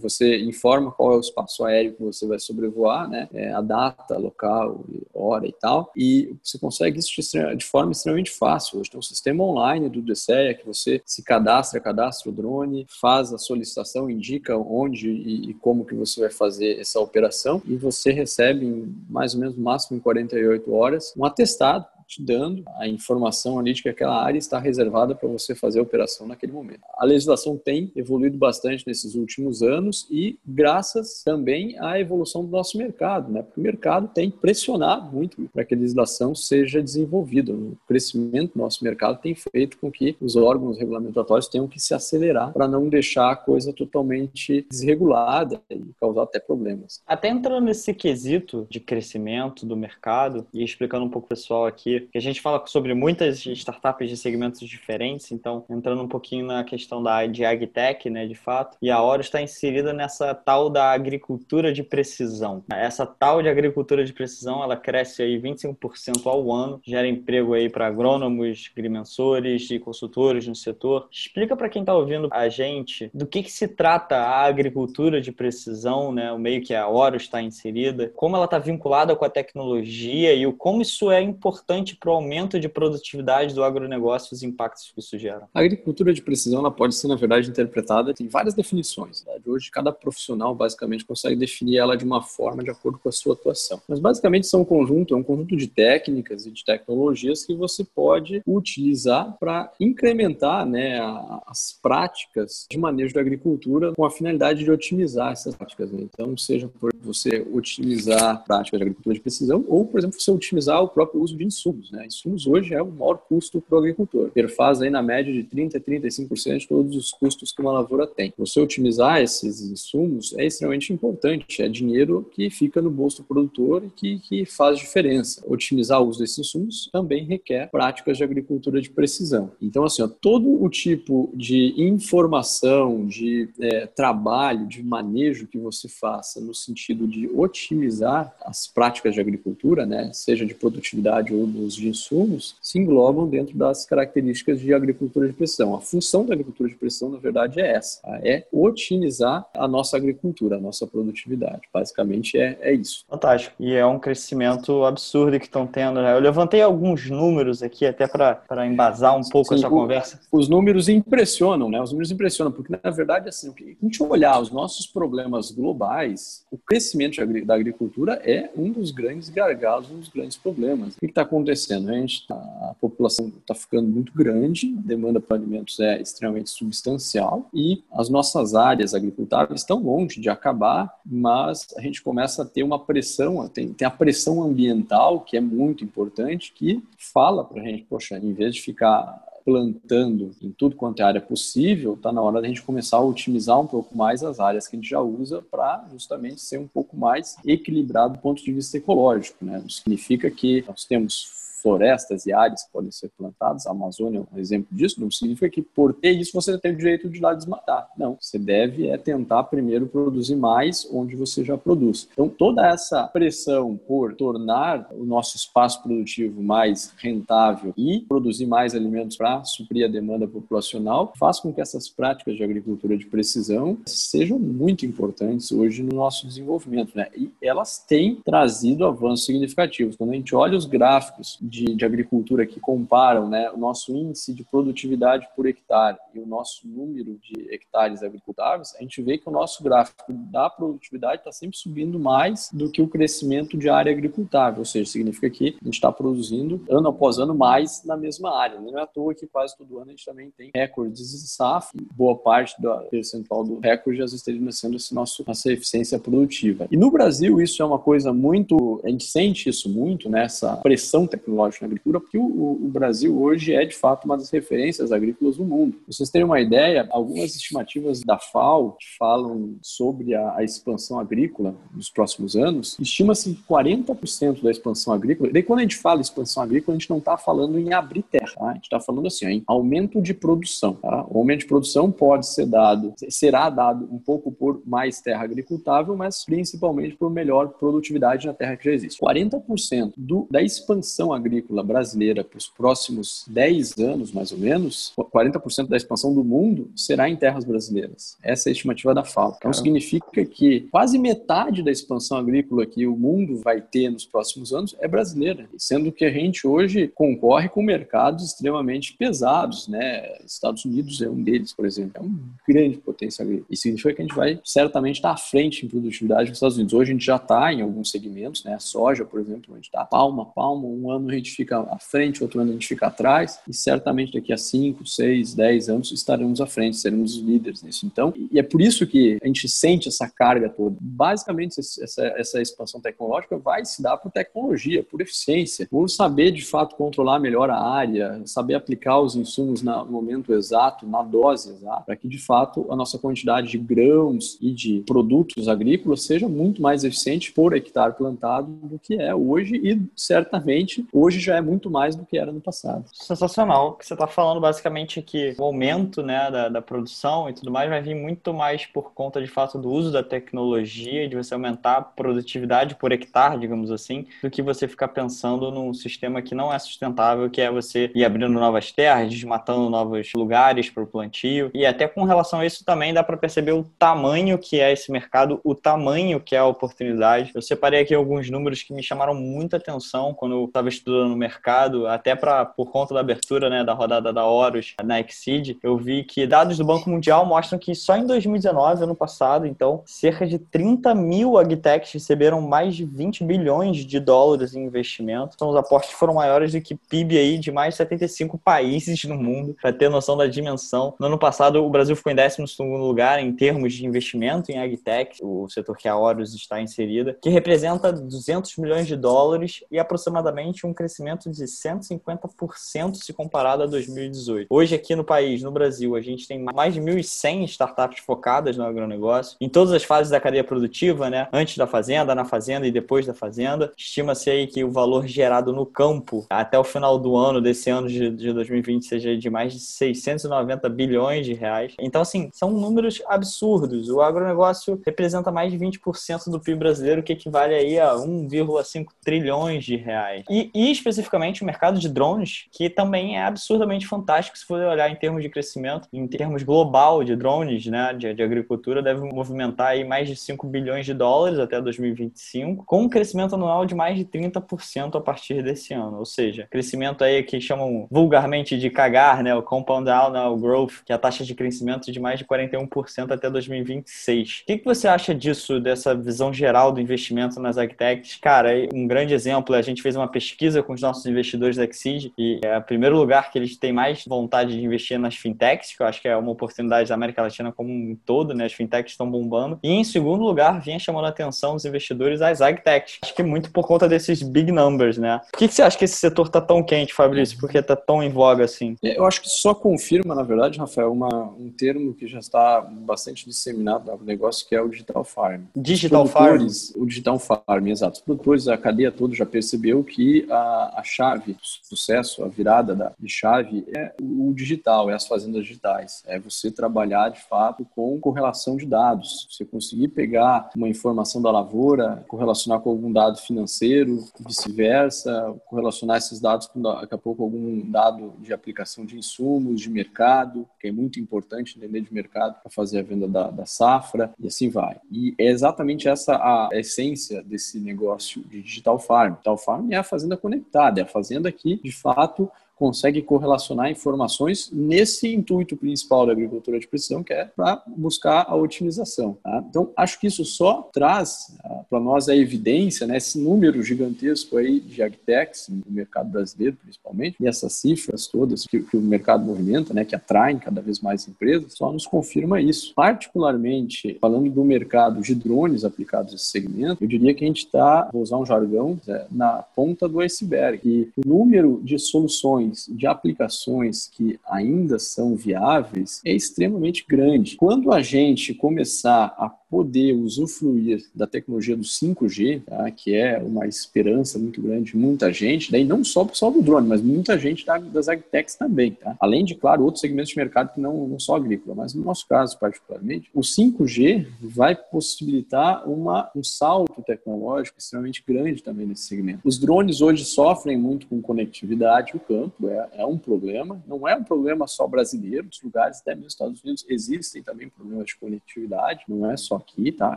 você informa qual é o espaço aéreo que você vai sobrevoar, né? É, a data, local, hora e tal, e você consegue isso de forma extremamente fácil. Hoje tem um sistema online do DSEA que você se cadastra, cadastra o drone, faz a solicitação, indica onde e, e como que você vai fazer essa operação e você recebe em mais ou menos no máximo em 48 horas um atestado te dando a informação ali de que aquela área está reservada para você fazer a operação naquele momento. A legislação tem evoluído bastante nesses últimos anos e graças também à evolução do nosso mercado, né? Porque o mercado tem pressionado muito para que a legislação seja desenvolvida. O crescimento do nosso mercado tem feito com que os órgãos regulamentatórios tenham que se acelerar para não deixar a coisa totalmente desregulada e causar até problemas. Até entrando nesse quesito de crescimento do mercado e explicando um pouco pessoal aqui que a gente fala sobre muitas startups de segmentos diferentes, então entrando um pouquinho na questão da de agtech, né, de fato, e a Oro está inserida nessa tal da agricultura de precisão. Essa tal de agricultura de precisão, ela cresce aí 25% ao ano, gera emprego aí para agrônomos, agrimensores e consultores no setor. Explica para quem está ouvindo a gente do que, que se trata a agricultura de precisão, né, o meio que a Oro está inserida, como ela está vinculada com a tecnologia e o como isso é importante para o aumento de produtividade do agronegócio e os impactos que isso gera? A agricultura de precisão ela pode ser, na verdade, interpretada em várias definições. Né? Hoje, cada profissional basicamente consegue definir ela de uma forma de acordo com a sua atuação. Mas basicamente são um conjunto, é um conjunto de técnicas e de tecnologias que você pode utilizar para incrementar né, as práticas de manejo da agricultura com a finalidade de otimizar essas práticas. Né? Então, seja por você otimizar práticas de agricultura de precisão ou, por exemplo, você otimizar o próprio uso de insumos insumos. Né? Insumos hoje é o maior custo para o agricultor. Perfaz aí na média de 30% a 35% de todos os custos que uma lavoura tem. Você otimizar esses insumos é extremamente importante. É dinheiro que fica no bolso do produtor e que, que faz diferença. Otimizar o uso desses insumos também requer práticas de agricultura de precisão. Então, assim, ó, todo o tipo de informação, de é, trabalho, de manejo que você faça no sentido de otimizar as práticas de agricultura, né, seja de produtividade ou uso de insumos se englobam dentro das características de agricultura de precisão. A função da agricultura de precisão, na verdade, é essa: tá? é otimizar a nossa agricultura, a nossa produtividade. Basicamente é, é isso. Fantástico. E é um crescimento absurdo que estão tendo. Né? Eu levantei alguns números aqui até para embasar um pouco Sim, essa o, conversa. Os números impressionam, né? Os números impressionam, porque na verdade, assim, se a gente olhar os nossos problemas globais, o crescimento da agricultura é um dos grandes gargalos, um dos grandes problemas. O que está acontecendo? A, gente, tá, a população está ficando muito grande, a demanda por alimentos é extremamente substancial e as nossas áreas agricultáveis estão longe de acabar, mas a gente começa a ter uma pressão, tem, tem a pressão ambiental, que é muito importante, que fala para a gente, poxa, em vez de ficar plantando em tudo quanto é área possível, está na hora da gente começar a otimizar um pouco mais as áreas que a gente já usa para justamente ser um pouco mais equilibrado do ponto de vista ecológico. Né? Significa que nós temos florestas e áreas que podem ser plantadas, a Amazônia é um exemplo disso, não significa que por ter isso você tem o direito de ir lá desmatar. Não, você deve é tentar primeiro produzir mais onde você já produz. Então toda essa pressão por tornar o nosso espaço produtivo mais rentável e produzir mais alimentos para suprir a demanda populacional faz com que essas práticas de agricultura de precisão sejam muito importantes hoje no nosso desenvolvimento, né? E elas têm trazido avanços significativos. Quando a gente olha os gráficos de, de agricultura que comparam né, o nosso índice de produtividade por hectare e o nosso número de hectares agricultáveis, a gente vê que o nosso gráfico da produtividade está sempre subindo mais do que o crescimento de área agricultável, ou seja, significa que a gente está produzindo ano após ano mais na mesma área. Não é à toa que quase todo ano a gente também tem recordes de SAF, boa parte do percentual do recorde às vezes termina sendo esse nosso, nossa eficiência produtiva. E no Brasil isso é uma coisa muito, a gente sente isso muito, né, essa pressão tecnológica tecnológico na agricultura, porque o, o, Brasil hoje é de fato uma das referências agrícolas do mundo. Pra vocês terem uma ideia, algumas estimativas da FAO que falam sobre a, a expansão agrícola nos próximos anos, estima-se que 40% da expansão agrícola, daí quando a gente fala expansão agrícola, a gente não está falando em abrir terra, tá? a gente está falando assim, em aumento de produção. Tá? O aumento de produção pode ser dado, será dado um pouco por mais terra agricultável, mas principalmente por melhor produtividade na terra que já existe. 40% do, da expansão agrícola agrícola brasileira para os próximos 10 anos, mais ou menos, 40% da expansão do mundo será em terras brasileiras. Essa é a estimativa da FAO. Então, significa que quase metade da expansão agrícola que o mundo vai ter nos próximos anos é brasileira, sendo que a gente hoje concorre com mercados extremamente pesados, né? Estados Unidos é um deles, por exemplo, é um grande potência agrícola. Isso significa que a gente vai certamente estar à frente em produtividade nos Estados Unidos. Hoje a gente já está em alguns segmentos, né? A soja, por exemplo, a gente está palma a palma, um ano a gente fica à frente, outro ano a gente fica atrás, e certamente daqui a 5, 6, 10 anos estaremos à frente, seremos os líderes nisso. Então, e é por isso que a gente sente essa carga toda. Basicamente, essa, essa expansão tecnológica vai se dar por tecnologia, por eficiência, por saber de fato controlar melhor a área, saber aplicar os insumos no momento exato, na dose exata, para que de fato a nossa quantidade de grãos e de produtos agrícolas seja muito mais eficiente por hectare plantado do que é hoje e certamente hoje já é muito mais do que era no passado. Sensacional. que você está falando basicamente que o aumento né, da, da, produção e tudo mais vai vir muito mais por conta de fato do uso da tecnologia, de você aumentar a produtividade por hectare, digamos assim, do que você ficar pensando num sistema que não é sustentável, que é você ir abrindo novas terras, desmatando novos lugares para o plantio. E até com relação a isso também dá para perceber o tamanho que é esse mercado, o tamanho que é a oportunidade. Eu separei aqui alguns números que me chamaram muita atenção quando eu estava estudando no mercado, até para por conta da abertura né, da rodada da Horus na Exceed, eu vi que dados do Banco Mundial mostram que só em 2019, ano passado, então, cerca de 30 mil agtechs receberam mais de 20 bilhões de dólares em investimento. Então, os aportes foram maiores do que PIB aí de mais de 75 países no mundo, para ter noção da dimensão. No ano passado, o Brasil ficou em 12 lugar em termos de investimento em agtech, o setor que a Horus está inserida, que representa 200 milhões de dólares e aproximadamente um crescimento de 150% se comparado a 2018. Hoje, aqui no país, no Brasil, a gente tem mais de 1.100 startups focadas no agronegócio, em todas as fases da cadeia produtiva, né? Antes da fazenda, na fazenda e depois da fazenda. Estima-se aí que o valor gerado no campo até o final do ano, desse ano de, de 2020, seja de mais de 690 bilhões de reais. Então, assim, são números absurdos. O agronegócio representa mais de 20% do PIB brasileiro, que equivale aí a 1,5 trilhões de reais. E, e especificamente o mercado de drones, que também é absurdamente fantástico se for olhar em termos de crescimento, em termos global de drones, né, de, de agricultura, deve movimentar aí mais de 5 bilhões de dólares até 2025, com um crescimento anual de mais de 30% a partir desse ano, ou seja, crescimento aí que chamam vulgarmente de cagar, né, o compound annual growth, que é a taxa de crescimento de mais de 41% até 2026. O que, que você acha disso, dessa visão geral do investimento nas agtechs? Cara, um grande exemplo, a gente fez uma pesquisa com os nossos investidores da Exceed e é o primeiro lugar que eles têm mais vontade de investir nas fintechs, que eu acho que é uma oportunidade da América Latina como um todo, né? As fintechs estão bombando. E em segundo lugar, vinha chamando a atenção dos investidores as agtechs. Acho que muito por conta desses big numbers, né? Por que, que você acha que esse setor está tão quente, Fabrício? Por que está tão em voga assim? É, eu acho que só confirma, na verdade, Rafael, uma, um termo que já está bastante disseminado no negócio, que é o digital farm. Digital farm? O digital farm, exato. Os produtores, a cadeia toda já percebeu que a, a chave do sucesso, a virada da, de chave é o digital, é as fazendas digitais. É você trabalhar, de fato, com correlação de dados. Você conseguir pegar uma informação da lavoura, correlacionar com algum dado financeiro, vice-versa, correlacionar esses dados com, daqui a pouco, algum dado de aplicação de insumos, de mercado, que é muito importante entender de mercado para fazer a venda da, da safra, e assim vai. E é exatamente essa a essência desse negócio de digital farm. Digital farm é a fazenda conectada, é a fazenda que, de fato, consegue correlacionar informações nesse intuito principal da agricultura de precisão, que é para buscar a otimização. Tá? Então, acho que isso só traz ah, para nós a evidência, né, esse número gigantesco aí de agtechs no mercado brasileiro, principalmente, e essas cifras todas que, que o mercado movimenta, né, que atraem cada vez mais empresas, só nos confirma isso. Particularmente, falando do mercado de drones aplicados a esse segmento, eu diria que a gente está, vou usar um jargão, é, na ponta do iceberg. E o número de soluções de aplicações que ainda são viáveis é extremamente grande. Quando a gente começar a poder usufruir da tecnologia do 5G, tá? que é uma esperança muito grande de muita gente, daí não só o pessoal do drone, mas muita gente das agtechs também. Tá? Além de, claro, outros segmentos de mercado que não, não só agrícola, mas no nosso caso particularmente, o 5G vai possibilitar uma, um salto tecnológico extremamente grande também nesse segmento. Os drones hoje sofrem muito com conectividade no campo, é, é um problema, não é um problema só brasileiro, nos lugares, até nos Estados Unidos, existem também problemas de conectividade, não é só aqui, tá?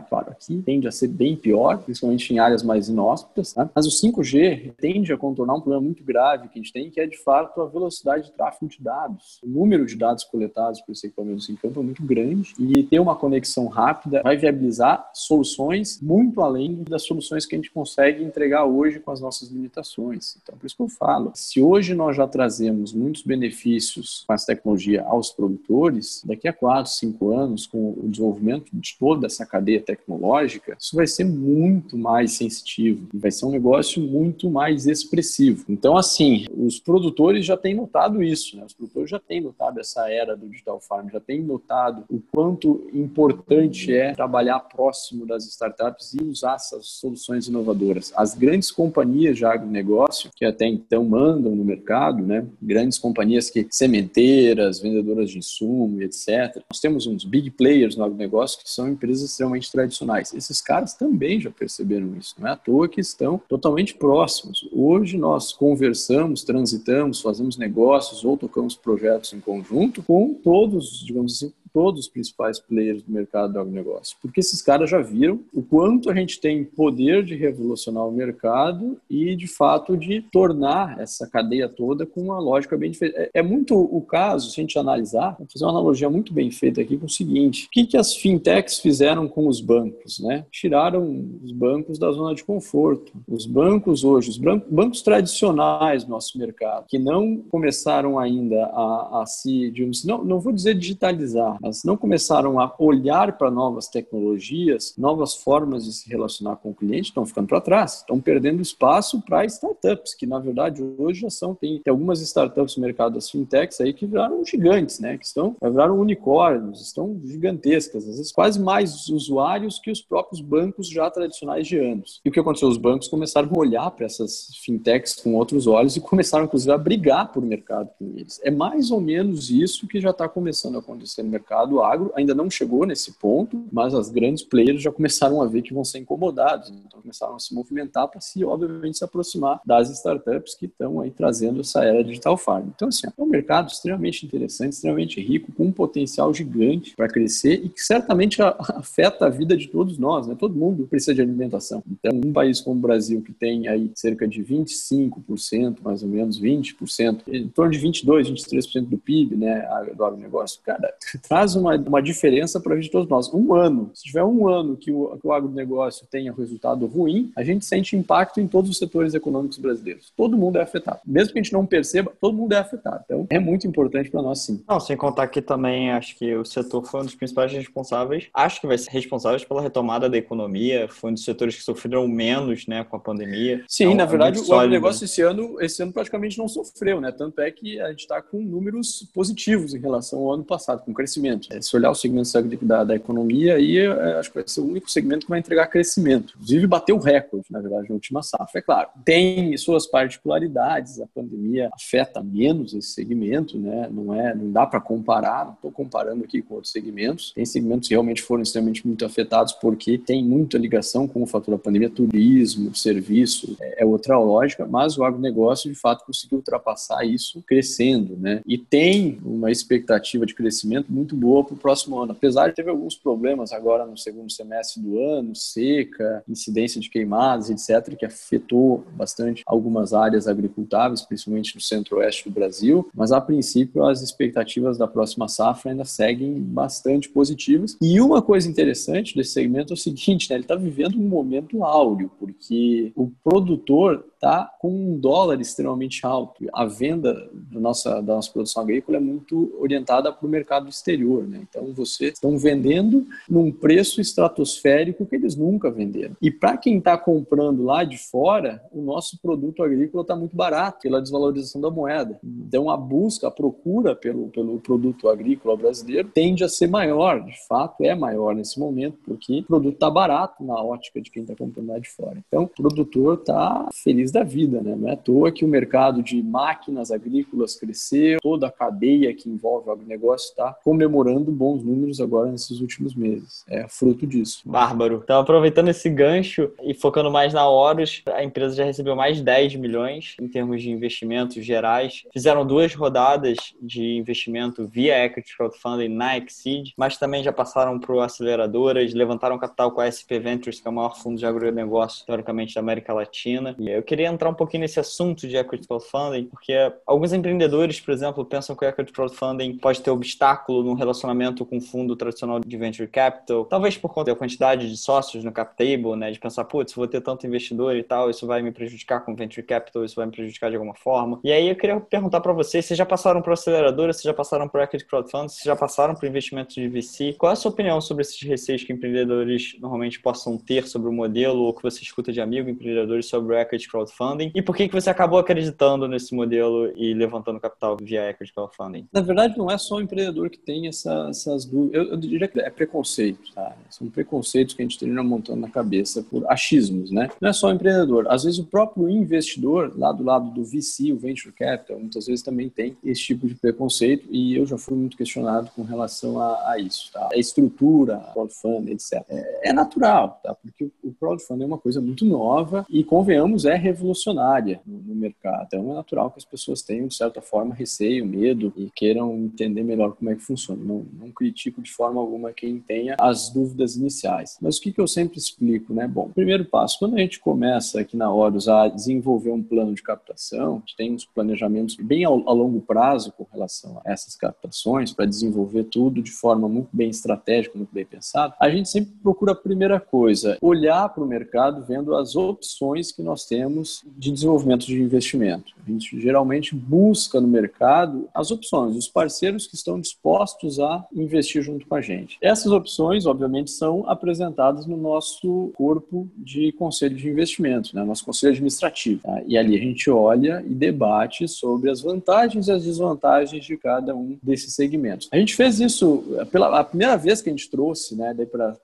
Claro, aqui tende a ser bem pior, principalmente em áreas mais inóspitas, tá? Mas o 5G tende a contornar um problema muito grave que a gente tem, que é de fato a velocidade de tráfego de dados. O número de dados coletados por esse equipamento em campo é muito grande e ter uma conexão rápida vai viabilizar soluções muito além das soluções que a gente consegue entregar hoje com as nossas limitações. Então, por isso que eu falo, se hoje nós já trazemos muitos benefícios com essa tecnologia aos produtores, daqui a 4, 5 anos, com o desenvolvimento de toda essa cadeia tecnológica, isso vai ser muito mais sensitivo vai ser um negócio muito mais expressivo. Então, assim, os produtores já têm notado isso, né? Os produtores já têm notado essa era do digital farm, já têm notado o quanto importante é trabalhar próximo das startups e usar essas soluções inovadoras. As grandes companhias de agronegócio, que até então mandam no mercado, né? Grandes companhias que sementeiras, vendedoras de insumo, etc. Nós temos uns big players no agronegócio que são empresas extremamente tradicionais. Esses caras também já perceberam isso, não é à toa que estão totalmente próximos. Hoje nós conversamos, transitamos, fazemos negócios ou tocamos projetos em conjunto com todos, digamos assim, todos os principais players do mercado do agronegócio, porque esses caras já viram o quanto a gente tem poder de revolucionar o mercado e, de fato, de tornar essa cadeia toda com uma lógica bem diferente. É, é muito o caso, se a gente analisar, vou fazer uma analogia muito bem feita aqui com o seguinte: o que, que as fintechs fizeram com os bancos? Né? Tiraram os bancos da zona de conforto. Os bancos hoje, os bancos tradicionais do nosso mercado, que não começaram ainda a, a se, digamos, não, não vou dizer digitalizar, elas não começaram a olhar para novas tecnologias, novas formas de se relacionar com o cliente, estão ficando para trás, estão perdendo espaço para startups, que na verdade hoje já são, tem, tem, algumas startups no mercado das fintechs aí que viraram gigantes, né? Que estão, viraram unicórnios, estão gigantescas, às vezes quase mais usuários que os próprios bancos já tradicionais de anos. E o que aconteceu? Os bancos começaram a olhar para essas fintechs com outros olhos e começaram, inclusive, a brigar por mercado com eles. É mais ou menos isso que já está começando a acontecer no mercado mercado agro. Ainda não chegou nesse ponto, mas as grandes players já começaram a ver que vão ser incomodados. Então começaram a se movimentar para se, obviamente, se aproximar das startups que estão aí trazendo essa era digital farm. Então, assim, é um mercado extremamente interessante, extremamente rico, com um potencial gigante para crescer e que certamente afeta a vida de todos nós, né? Todo mundo precisa de alimentação. Então, um país como o Brasil, que tem aí cerca de 25%, mais ou menos 20%, em torno de 22, 23% do PIB, né, do agronegócio, cara, traz uma, uma diferença para a vida de todos nós. Um ano, se tiver um ano que o, que o agronegócio tenha resultado ruim, a gente sente impacto em todos os setores econômicos brasileiros. Todo mundo é afetado. Mesmo que a gente não perceba, todo mundo é afetado. Então, é muito importante para nós, sim. Não, sem contar que também acho que o setor foi um dos principais responsáveis, acho que vai ser responsável pela retomada da economia, foi um dos setores que sofreram menos, né, com a pandemia. Sim, então, na é verdade, o agronegócio esse ano, esse ano praticamente não sofreu, né? Tanto é que a gente está com números positivos em relação ao ano passado, com crescimento. É, se olhar o segmento da, da economia, aí é, acho que vai ser o único segmento que vai entregar crescimento. Inclusive, bateu recorde, na verdade, na última safra. É claro, tem suas particularidades, a pandemia afeta menos esse segmento, né? Não, é, não dá para comparar, não estou comparando aqui com outros segmentos. Tem segmentos que realmente foram extremamente muito afetados porque tem muita ligação com o fator da pandemia, turismo, serviço, é, é outra lógica, mas o agronegócio, de fato, conseguiu ultrapassar isso crescendo, né? E tem uma expectativa de crescimento muito boa para o próximo ano. Apesar de ter alguns problemas agora no segundo semestre do ano, seca, incidência de queimadas, etc., que afetou bastante algumas áreas agricultáveis, principalmente no centro-oeste do Brasil, mas a princípio as expectativas da próxima safra ainda seguem bastante positivas. E uma coisa interessante desse segmento é o seguinte, né? ele está vivendo um momento áureo, porque o produtor está com um dólar extremamente alto. A venda da nossa, da nossa produção agrícola é muito orientada para o mercado exterior. Né? Então, vocês estão vendendo num preço estratosférico que eles nunca venderam. E para quem está comprando lá de fora, o nosso produto agrícola está muito barato pela desvalorização da moeda. Então, a busca, a procura pelo, pelo produto agrícola brasileiro tende a ser maior. De fato, é maior nesse momento, porque o produto está barato na ótica de quem está comprando lá de fora. Então, o produtor está feliz da vida, né? Não é à toa que o mercado de máquinas agrícolas cresceu, toda a cadeia que envolve o agronegócio está comemorando bons números agora nesses últimos meses. É fruto disso. Bárbaro. Então, aproveitando esse gancho e focando mais na Horus, a empresa já recebeu mais de 10 milhões em termos de investimentos gerais. Fizeram duas rodadas de investimento via Equity Crowdfunding na Exceed, mas também já passaram por aceleradoras, levantaram capital com a SP Ventures, que é o maior fundo de agronegócio, teoricamente, da América Latina. E eu queria entrar um pouquinho nesse assunto de equity crowdfunding, porque alguns empreendedores, por exemplo, pensam que o equity crowdfunding pode ter obstáculo no relacionamento com fundo tradicional de venture capital, talvez por conta da quantidade de sócios no cap table, né, de pensar, putz, vou ter tanto investidor e tal, isso vai me prejudicar com venture capital, isso vai me prejudicar de alguma forma. E aí eu queria perguntar para vocês, vocês já passaram por aceleradora, vocês já passaram por equity crowdfunding, vocês já passaram por investimentos de VC? Qual é a sua opinião sobre esses receios que empreendedores normalmente possam ter sobre o modelo ou que você escuta de amigo empreendedores sobre o equity crowdfunding e por que, que você acabou acreditando nesse modelo e levantando capital via equity crowdfunding? Na verdade, não é só o empreendedor que tem essa, essas dúvidas. Eu, eu, diria que é preconceito, tá? São preconceitos que a gente termina montando na cabeça por achismos, né? Não é só o empreendedor. Às vezes o próprio investidor, lá do lado do VC, o Venture Capital, muitas vezes também tem esse tipo de preconceito e eu já fui muito questionado com relação a, a isso, tá? A estrutura, crowdfunding, etc. É, é natural, tá? Porque o crowdfunding é uma coisa muito nova e, convenhamos, é revolucionária no, mercado. Então é natural que as pessoas tenham, de certa forma, receio, medo e queiram entender melhor como é que funciona. Não, não critico de forma alguma quem tenha as dúvidas iniciais. Mas o que, que eu sempre explico, né? Bom, primeiro passo, quando a gente começa aqui na Horus a desenvolver um plano de captação, a gente tem uns planejamentos bem ao, a longo prazo com relação a essas captações, para desenvolver tudo de forma muito bem estratégica, muito bem pensada, a gente sempre procura a primeira coisa, olhar para o mercado vendo as opções que nós temos de desenvolvimento de investimento. A gente geralmente busca no mercado as opções, os parceiros que estão dispostos a investir junto com a gente. Essas opções, obviamente, são apresentadas no nosso corpo de conselho de investimento, né? nosso conselho administrativo. Tá? E ali a gente olha e debate sobre as vantagens e as desvantagens de cada um desses segmentos. A gente fez isso pela a primeira vez que a gente trouxe né, para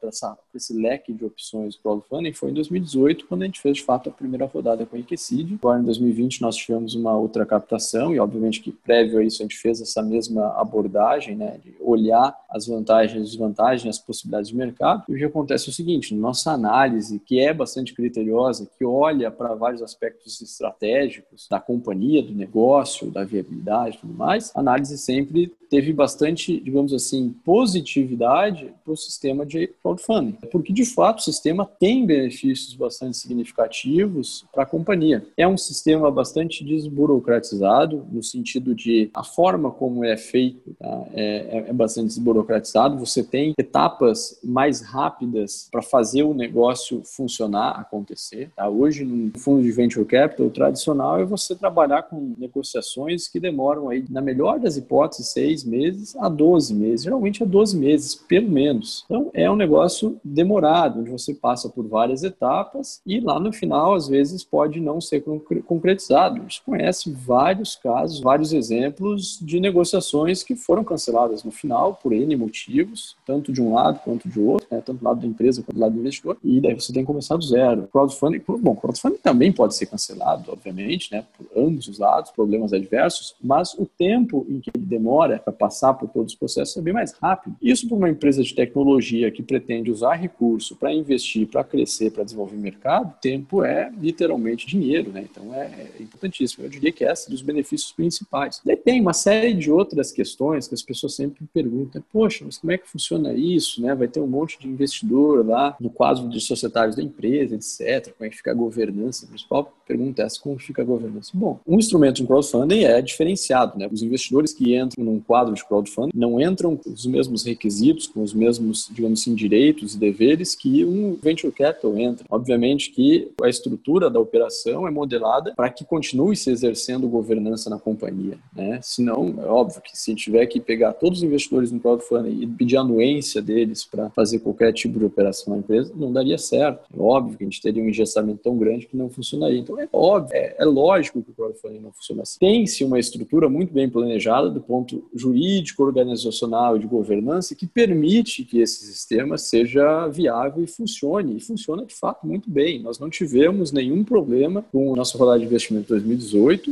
esse leque de opções crowdfunding foi em 2018, quando a gente fez de fato a primeira rodada com a Equicid. Agora, em 2020, nós tivemos uma outra captação e, obviamente, que prévio a isso a gente fez essa mesma abordagem, né, de olhar as vantagens, desvantagens, as possibilidades de mercado. E o que acontece é o seguinte: nossa análise, que é bastante criteriosa, que olha para vários aspectos estratégicos da companhia, do negócio, da viabilidade e tudo mais, a análise sempre teve bastante, digamos assim, positividade para o sistema de crowdfunding, porque de fato o sistema tem benefícios bastante significativos para a companhia. É um sistema bastante desburocratizado, no sentido de a forma como é feito tá? é, é, é bastante desburocratizado, você tem etapas mais rápidas para fazer o negócio funcionar, acontecer. Tá? Hoje, no fundo de venture capital tradicional, é você trabalhar com negociações que demoram aí, na melhor das hipóteses, seis meses a 12 meses, geralmente é 12 meses, pelo menos. Então, é um negócio demorado, onde você passa por várias etapas e lá no final, às vezes, pode não ser concretizado. A gente conhece vários casos, vários exemplos de negociações que foram canceladas no final por N motivos, tanto de um lado quanto de outro, né? tanto do lado da empresa quanto do lado do investidor, e daí você tem que começar do zero. Crowdfunding, bom, crowdfunding também pode ser cancelado, obviamente, né? por ambos os lados, problemas adversos, mas o tempo em que ele demora para passar por todos os processos é bem mais rápido. Isso para uma empresa de tecnologia que pretende usar recurso para investir, para crescer, para desenvolver mercado, tempo é literalmente dinheiro, né? Então é, é importantíssimo. Eu diria que essa é dos benefícios principais. Daí tem uma série de outras questões que as pessoas sempre perguntam: poxa, mas como é que funciona isso? Né? Vai ter um monte de investidor lá no quadro de societários da empresa, etc. Como é que fica a governança? A principal pergunta é essa: como fica a governança? Bom, um instrumento de crowdfunding é diferenciado, né? Os investidores que entram num quadro de crowdfunding não entram com os mesmos requisitos, com os mesmos, digamos assim, direitos e deveres que um venture capital entra. Obviamente que a estrutura da operação é modelada para que continue se exercendo governança na companhia, né? Senão, é óbvio que se tiver que pegar todos os investidores no crowdfunding e pedir anuência deles para fazer qualquer tipo de operação na empresa, não daria certo. É óbvio que a gente teria um engessamento tão grande que não funcionaria. Então é óbvio, é, é lógico que o crowdfunding não funciona assim. Tem-se uma estrutura muito bem planejada do ponto jurídico jurídico, organizacional e de governança que permite que esse sistema seja viável e funcione. E funciona de fato muito bem. Nós não tivemos nenhum problema com o nosso rodada de investimento 2018.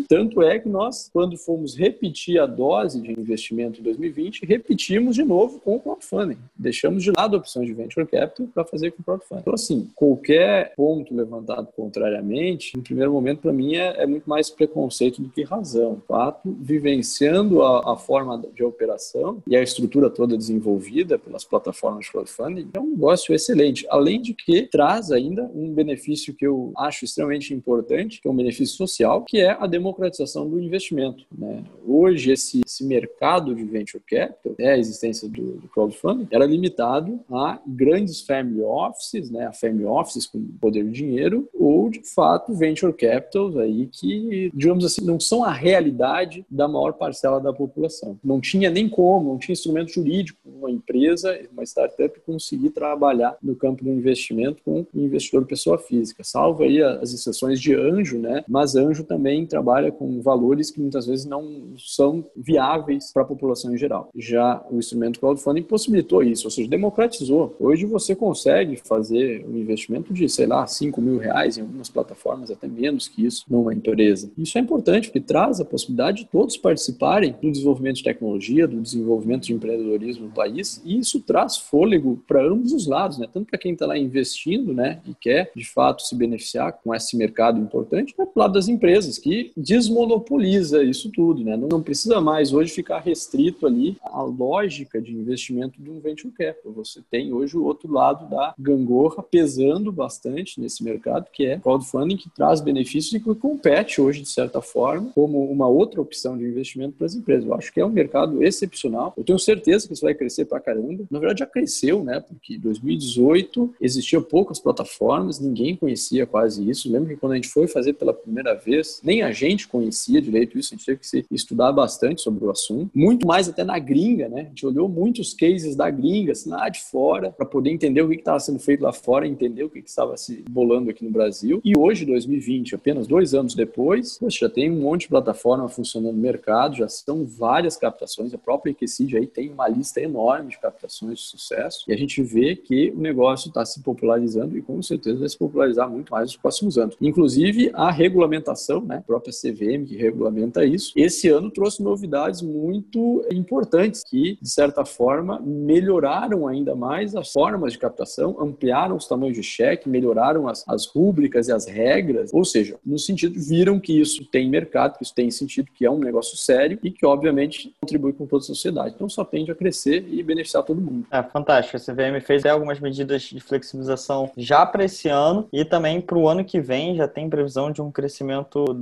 Tanto é que nós, quando fomos repetir a dose de investimento em 2020, repetimos de novo com o crowdfunding. Deixamos de lado a opção de venture capital para fazer com o crowdfunding. Então, assim, qualquer ponto levantado contrariamente, no primeiro momento, para mim, é, é, muito mais preconceito do que razão. De fato, vivenciando a, a forma de operação e a estrutura toda desenvolvida pelas plataformas de crowdfunding, é um negócio excelente. Além de que traz ainda um benefício que eu acho extremamente importante, que é um benefício social, que é a democratização do investimento. Né? Hoje, esse, esse, mercado de venture capital, né, a existência do, do, crowdfunding, era limitado a grandes family offices, né, a family offices com poder de dinheiro, ou, de fato, venture capitals aí que, digamos assim, não são a realidade da maior parcela da população. Não tinha nem como, não tinha instrumento jurídico uma empresa, uma startup conseguir trabalhar no campo do investimento com um investidor pessoa física, salvo aí as exceções de anjo, né? Mas anjo também trabalha com valores que muitas vezes não são viáveis para a população em geral. Já o instrumento crowdfunding possibilitou isso, ou seja, democratizou. Hoje você consegue fazer um investimento de, sei lá, 5 mil reais em algumas plataformas, até menos que isso, numa empresa. Isso é importante porque traz a possibilidade de todos participarem do desenvolvimento de tecnologia do desenvolvimento de empreendedorismo no país, e isso traz fôlego para ambos os lados, né? Tanto para quem está lá investindo, né, e quer de fato se beneficiar com esse mercado importante, quanto para lado das empresas, que desmonopoliza isso tudo, né? Não, precisa mais hoje ficar restrito ali à lógica de investimento de um venture capital. Você tem hoje o outro lado da gangorra pesando bastante nesse mercado, que é crowdfunding, que traz benefícios e que compete hoje, de certa forma, como uma outra opção de investimento para as empresas. Eu acho que é um mercado excepcional. Eu tenho certeza que isso vai crescer pra caramba. Na verdade, já cresceu, né? Porque em 2018 existiam poucas plataformas, ninguém conhecia quase isso. Lembro que quando a gente foi fazer pela primeira vez, nem a gente conhecia direito isso, a gente teve que estudar bastante sobre o assunto. Muito mais até na gringa, né? A gente olhou muitos cases da gringa, assim, lá de fora, para poder entender o que estava sendo feito lá fora, entender o que estava se bolando aqui no Brasil. E hoje, 2020, apenas dois anos depois, poxa, já tem um monte de plataforma funcionando no mercado, já são várias captações a própria Equicid aí tem uma lista enorme de captações de sucesso e a gente vê que o negócio está se popularizando e com certeza vai se popularizar muito mais nos próximos anos. Inclusive a regulamentação, né, própria CVM que regulamenta isso, esse ano trouxe novidades muito importantes que, de certa forma, melhoraram ainda mais as formas de captação, ampliaram os tamanhos de cheque, melhoraram as, as rúbricas e as regras, ou seja, no sentido, viram que isso tem mercado, que isso tem sentido, que é um negócio sério e que, obviamente, contribui com toda a sociedade. Então, só tende a crescer e beneficiar todo mundo. É fantástico. A CVM fez algumas medidas de flexibilização já para esse ano e também para o ano que vem já tem previsão de um crescimento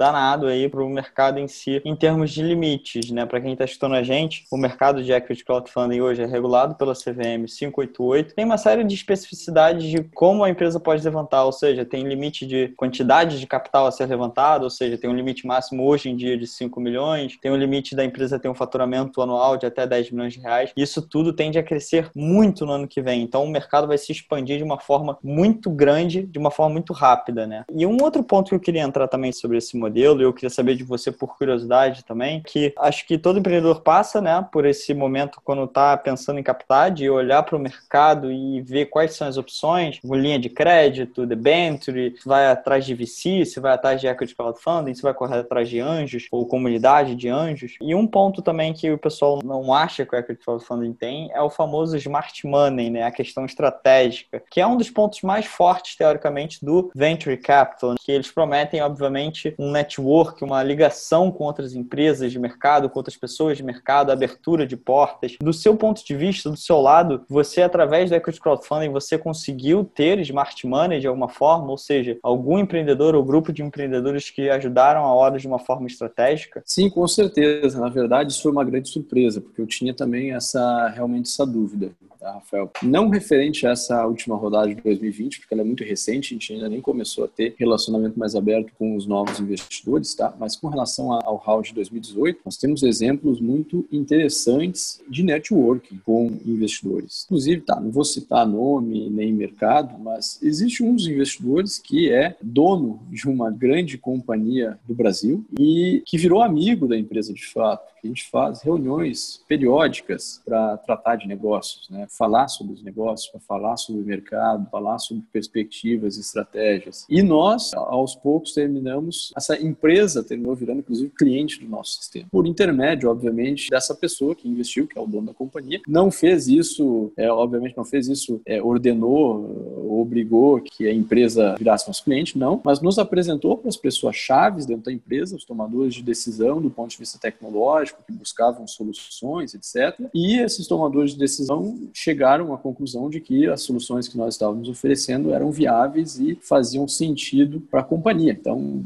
aí para o mercado em si, em termos de limites, né? Para quem está escutando a gente, o mercado de equity crowdfunding hoje é regulado pela CVM 588. Tem uma série de especificidades de como a empresa pode levantar, ou seja, tem limite de quantidade de capital a ser levantado, ou seja, tem um limite máximo hoje em dia de 5 milhões, tem um limite da empresa ter um faturamento anual de até 10 milhões de reais. Isso tudo tende a crescer muito no ano que vem. Então o mercado vai se expandir de uma forma muito grande, de uma forma muito rápida, né? E um outro ponto que eu queria entrar também sobre esse modelo, e eu queria saber de você por curiosidade também, que acho que todo empreendedor passa, né, por esse momento quando está pensando em captar, de olhar para o mercado e ver quais são as opções, linha de crédito, debenture, vai atrás de VC, se vai atrás de equity crowdfunding, se vai correr atrás de anjos ou comunidade de anjos. E um ponto também que o pessoal não acha que o equity crowdfunding tem é o famoso smart money, né, a questão estratégica, que é um dos pontos mais fortes teoricamente do venture capital, que eles prometem obviamente um network, uma ligação com outras empresas de mercado, com outras pessoas de mercado, abertura de portas. Do seu ponto de vista, do seu lado, você através do equity crowdfunding você conseguiu ter smart money de alguma forma, ou seja, algum empreendedor ou grupo de empreendedores que ajudaram a hora de uma forma estratégica? Sim, com certeza. Na verdade, isso foi uma grande surpresa, porque eu tinha também essa realmente essa dúvida tá, Rafael? Não referente a essa última rodada de 2020, porque ela é muito recente, a gente ainda nem começou a ter relacionamento mais aberto com os novos investidores, tá? Mas com relação ao round de 2018, nós temos exemplos muito interessantes de networking com investidores. Inclusive, tá, não vou citar nome nem mercado, mas existe um dos investidores que é dono de uma grande companhia do Brasil e que virou amigo da empresa de fato. A gente faz reuniões periódicas para tratar de negócios, né? falar sobre os negócios, para falar sobre o mercado, falar sobre perspectivas, estratégias. E nós, aos poucos, terminamos, essa empresa terminou virando, inclusive, cliente do nosso sistema. Por intermédio, obviamente, dessa pessoa que investiu, que é o dono da companhia. Não fez isso, é, obviamente, não fez isso, é, ordenou, obrigou que a empresa virasse nosso cliente, não, mas nos apresentou para as pessoas chaves dentro da empresa, os tomadores de decisão do ponto de vista tecnológico, que buscavam soluções, etc. E esses tomadores de decisão chegaram à conclusão de que as soluções que nós estávamos oferecendo eram viáveis e faziam sentido para a companhia. Então,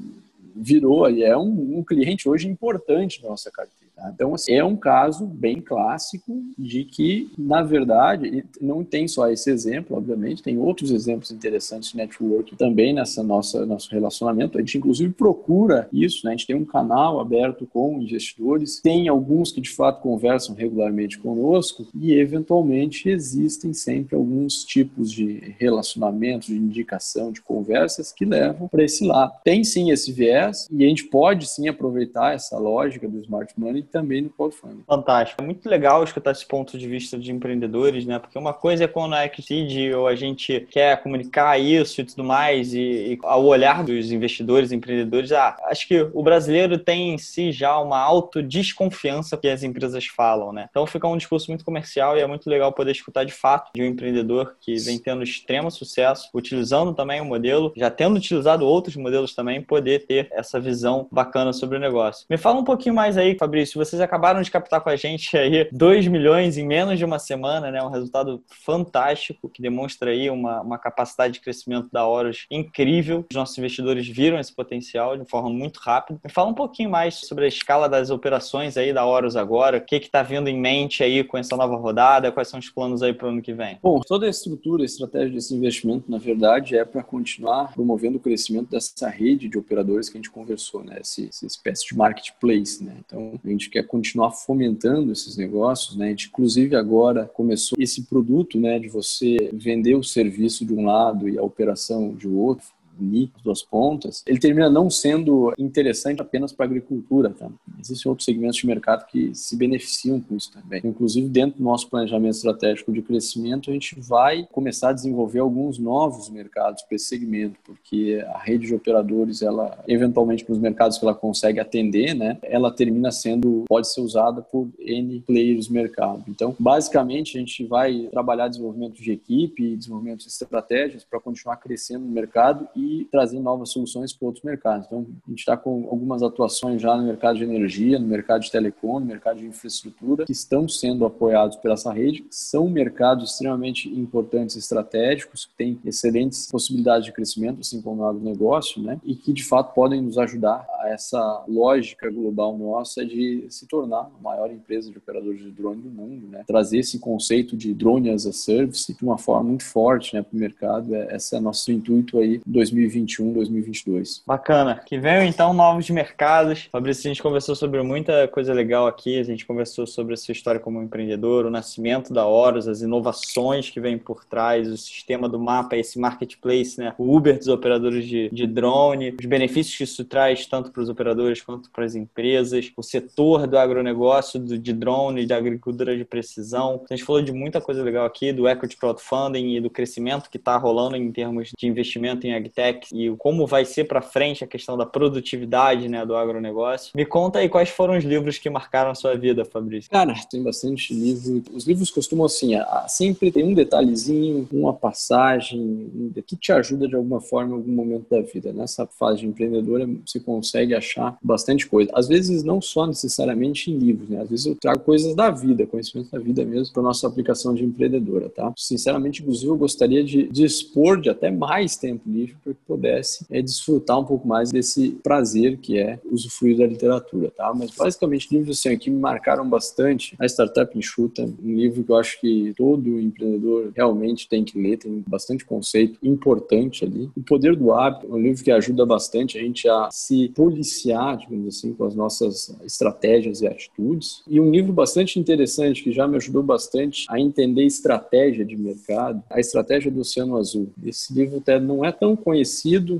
virou e é um, um cliente hoje importante da nossa carteira. Tá? Então, assim, é um caso bem clássico de que, na verdade, não tem só esse exemplo, obviamente, tem outros exemplos interessantes de network também nessa nossa nosso relacionamento. A gente, inclusive, procura isso, né? A gente tem um canal aberto com investidores, tem alguns que, de fato, conversam regularmente conosco e, eventualmente, existem sempre alguns tipos de relacionamentos, de indicação, de conversas que levam para esse lado. Tem, sim, esse viés e a gente pode, sim, aproveitar essa lógica do smart money também no crowdfunding. Fantástico. É muito legal escutar esse ponto de vista de empreendedores, né? Porque uma coisa é quando a Exceed ou a gente quer comunicar isso e tudo mais, e, e ao olhar dos investidores, empreendedores, ah, acho que o brasileiro tem em si já uma autodesconfiança que as empresas falam, né? Então fica um discurso muito comercial e é muito legal poder escutar de fato de um empreendedor que vem tendo extremo sucesso, utilizando também o modelo, já tendo utilizado outros modelos também, poder ter essa visão bacana sobre o negócio. Me fala um pouquinho mais aí, Fabrício, vocês acabaram de captar com a gente aí 2 milhões em menos de uma semana, né? Um resultado fantástico que demonstra aí uma, uma capacidade de crescimento da Horus incrível. Os nossos investidores viram esse potencial de forma muito rápida. Me fala um pouquinho mais sobre a escala das operações aí da Horus agora, o que está vindo em mente aí com essa nova rodada, quais são os planos aí para o ano que vem? Bom, toda a estrutura, a estratégia desse investimento, na verdade, é para continuar promovendo o crescimento dessa rede de operadores que a gente conversou, né? Essa, essa espécie de marketplace, né? Então, a gente quer continuar fomentando esses negócios, né? A gente, inclusive, agora começou esse produto, né, de você vender o serviço de um lado e a operação de outro unir as duas pontas, ele termina não sendo interessante apenas para a agricultura. Tá? Existem outros segmentos de mercado que se beneficiam com isso também. Inclusive, dentro do nosso planejamento estratégico de crescimento, a gente vai começar a desenvolver alguns novos mercados para esse segmento, porque a rede de operadores, ela eventualmente para os mercados que ela consegue atender, né, ela termina sendo, pode ser usada por N players do mercado. Então, basicamente, a gente vai trabalhar desenvolvimento de equipe desenvolvimento de estratégias para continuar crescendo no mercado e trazer novas soluções para outros mercados. Então, a gente está com algumas atuações já no mercado de energia, no mercado de telecom, no mercado de infraestrutura, que estão sendo apoiados por essa rede. São mercados extremamente importantes e estratégicos, que têm excelentes possibilidades de crescimento, assim como o agronegócio, né? e que, de fato, podem nos ajudar a essa lógica global nossa de se tornar a maior empresa de operadores de drone do mundo, né? trazer esse conceito de drone as a service de uma forma muito forte né, para o mercado. É, esse é nosso intuito aí 2021, 2022. Bacana. Que venham então novos mercados. Fabrício, a gente conversou sobre muita coisa legal aqui. A gente conversou sobre a sua história como empreendedor, o nascimento da Horus, as inovações que vêm por trás, o sistema do mapa, esse marketplace, né? o Uber dos operadores de, de drone, os benefícios que isso traz tanto para os operadores quanto para as empresas, o setor do agronegócio, do, de drone, da agricultura de precisão. A gente falou de muita coisa legal aqui, do equity crowdfunding e do crescimento que está rolando em termos de investimento em agtech e como vai ser para frente a questão da produtividade né, do agronegócio. Me conta aí quais foram os livros que marcaram a sua vida, Fabrício. Cara, tem bastante livro. Os livros costumam assim, sempre tem um detalhezinho, uma passagem que te ajuda de alguma forma em algum momento da vida. Nessa fase de empreendedora você consegue achar bastante coisa. Às vezes não só necessariamente em livros, né? Às vezes eu trago coisas da vida, conhecimentos da vida mesmo para nossa aplicação de empreendedora, tá? Sinceramente, inclusive, eu gostaria de dispor de até mais tempo livre para que pudesse é, desfrutar um pouco mais desse prazer que é usufruir da literatura, tá? Mas basicamente livros assim que me marcaram bastante. A Startup Enxuta, um livro que eu acho que todo empreendedor realmente tem que ler, tem bastante conceito importante ali. O Poder do Hábito, um livro que ajuda bastante a gente a se policiar, digamos assim, com as nossas estratégias e atitudes. E um livro bastante interessante que já me ajudou bastante a entender estratégia de mercado, a estratégia do Oceano Azul. Esse livro até não é tão conhecido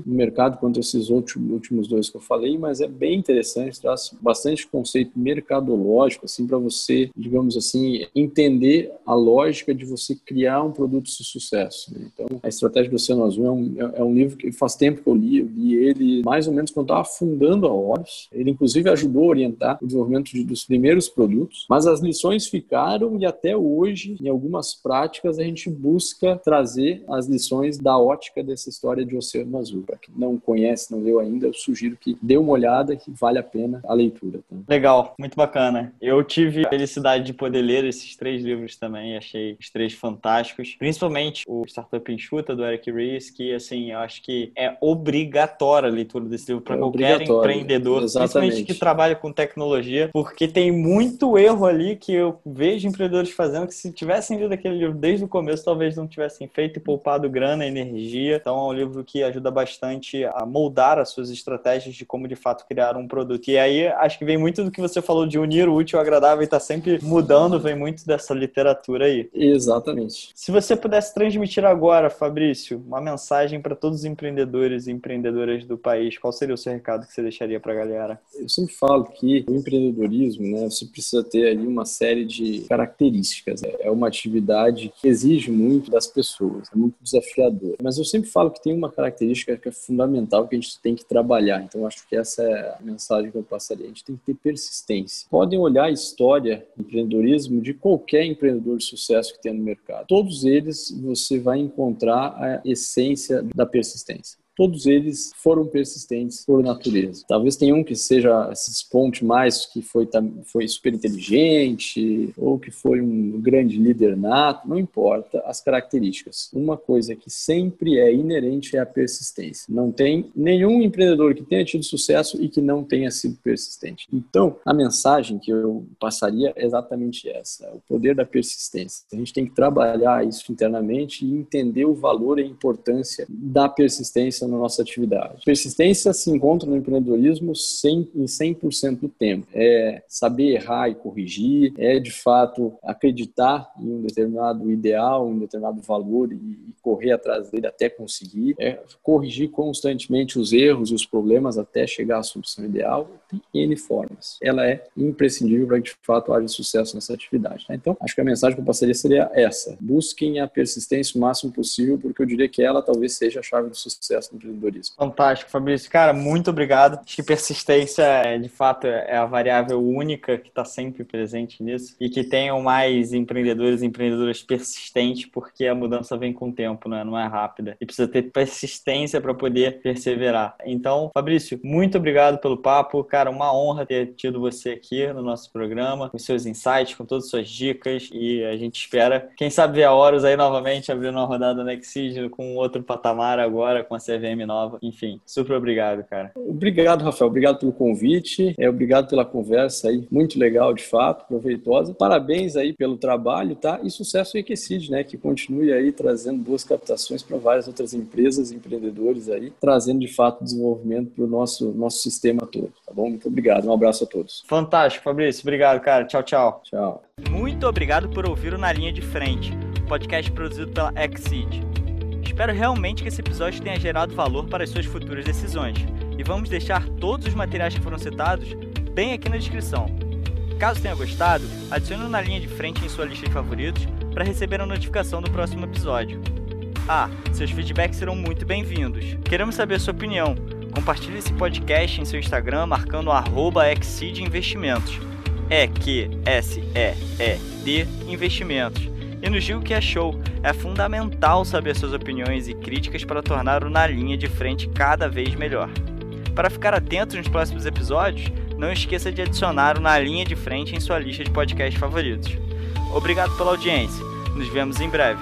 no mercado quanto esses últimos dois que eu falei, mas é bem interessante, traz bastante conceito mercadológico, assim, para você, digamos assim, entender a lógica de você criar um produto de sucesso. Né? Então, a estratégia do Oceano Azul é um, é, é um livro que faz tempo que eu li, eu li ele mais ou menos quando estava fundando a Horus. Ele, inclusive, ajudou a orientar o desenvolvimento de, dos primeiros produtos, mas as lições ficaram e até hoje, em algumas práticas, a gente busca trazer as lições da ótica dessa história de Oceano Azul. Para quem não conhece, não leu ainda, eu sugiro que dê uma olhada que vale a pena a leitura. Tá? Legal, muito bacana. Eu tive a felicidade de poder ler esses três livros também, achei os três fantásticos, principalmente o Startup Enxuta, do Eric Ries, que, assim, eu acho que é obrigatória a leitura desse livro para é qualquer empreendedor, Exatamente. principalmente que trabalha com tecnologia, porque tem muito erro ali que eu vejo empreendedores fazendo que se tivessem lido aquele livro desde o começo, talvez não tivessem feito e poupado grana, energia. Então é um livro que ajuda bastante a moldar as suas estratégias de como de fato criar um produto. E aí acho que vem muito do que você falou de unir o útil ao agradável e tá sempre mudando, vem muito dessa literatura aí. Exatamente. Se você pudesse transmitir agora, Fabrício, uma mensagem para todos os empreendedores e empreendedoras do país, qual seria o seu recado que você deixaria para a galera? Eu sempre falo que o empreendedorismo, né, você precisa ter ali uma série de características. É uma atividade que exige muito das pessoas, é muito desafiador. Mas eu sempre falo que tem uma característica que é fundamental que a gente tem que trabalhar. Então acho que essa é a mensagem que eu passaria. A gente tem que ter persistência. Podem olhar a história do empreendedorismo de qualquer empreendedor de sucesso que tem no mercado. Todos eles você vai encontrar a essência da persistência todos eles foram persistentes por natureza. Talvez tenha um que seja se desponte mais, que foi, foi super inteligente, ou que foi um grande líder nato, não importa as características. Uma coisa que sempre é inerente é a persistência. Não tem nenhum empreendedor que tenha tido sucesso e que não tenha sido persistente. Então, a mensagem que eu passaria é exatamente essa: o poder da persistência. A gente tem que trabalhar isso internamente e entender o valor e a importância da persistência na nossa atividade. Persistência se encontra no empreendedorismo 100, em 100% do tempo. É saber errar e corrigir, é de fato acreditar em um determinado ideal, um determinado valor e correr atrás dele até conseguir, é corrigir constantemente os erros e os problemas até chegar à solução ideal. Tem N formas. Ela é imprescindível para que de fato haja sucesso nessa atividade. Tá? Então, acho que a mensagem que eu passaria seria essa: busquem a persistência o máximo possível, porque eu diria que ela talvez seja a chave do sucesso no empreendedorismo. Fantástico, Fabrício. Cara, muito obrigado. Acho que persistência, é, de fato, é a variável única que está sempre presente nisso e que tenham mais empreendedores e empreendedoras persistentes, porque a mudança vem com o tempo, né? não é rápida. E precisa ter persistência para poder perseverar. Então, Fabrício, muito obrigado pelo papo. Cara, uma honra ter tido você aqui no nosso programa, com seus insights, com todas as suas dicas. E a gente espera, quem sabe, ver a Horus aí novamente abrindo uma rodada no Exige com outro patamar agora, com a CVM nova. Enfim, super obrigado, cara. Obrigado, Rafael. Obrigado pelo convite. É, obrigado pela conversa aí. Muito legal, de fato, proveitosa. Parabéns aí pelo trabalho, tá? E sucesso em Equicid, né? Que continue aí trazendo boas captações para várias outras empresas, empreendedores aí, trazendo de fato desenvolvimento para o nosso, nosso sistema todo, tá bom? Muito obrigado. Um abraço a todos. Fantástico, Fabrício. Obrigado, cara. Tchau, tchau. Tchau. Muito obrigado por ouvir o Na Linha de Frente, podcast produzido pela Exceed. Espero realmente que esse episódio tenha gerado valor para as suas futuras decisões. E vamos deixar todos os materiais que foram citados bem aqui na descrição. Caso tenha gostado, adicione na linha de frente em sua lista de favoritos para receber a notificação do próximo episódio. Ah, seus feedbacks serão muito bem-vindos. Queremos saber a sua opinião. Compartilhe esse podcast em seu Instagram marcando Exceed Investimentos. É Q S E E D Investimentos e nos diga o que achou. É fundamental saber suas opiniões e críticas para tornar o Na Linha de Frente cada vez melhor. Para ficar atento nos próximos episódios, não esqueça de adicionar o Na Linha de Frente em sua lista de podcasts favoritos. Obrigado pela audiência. Nos vemos em breve.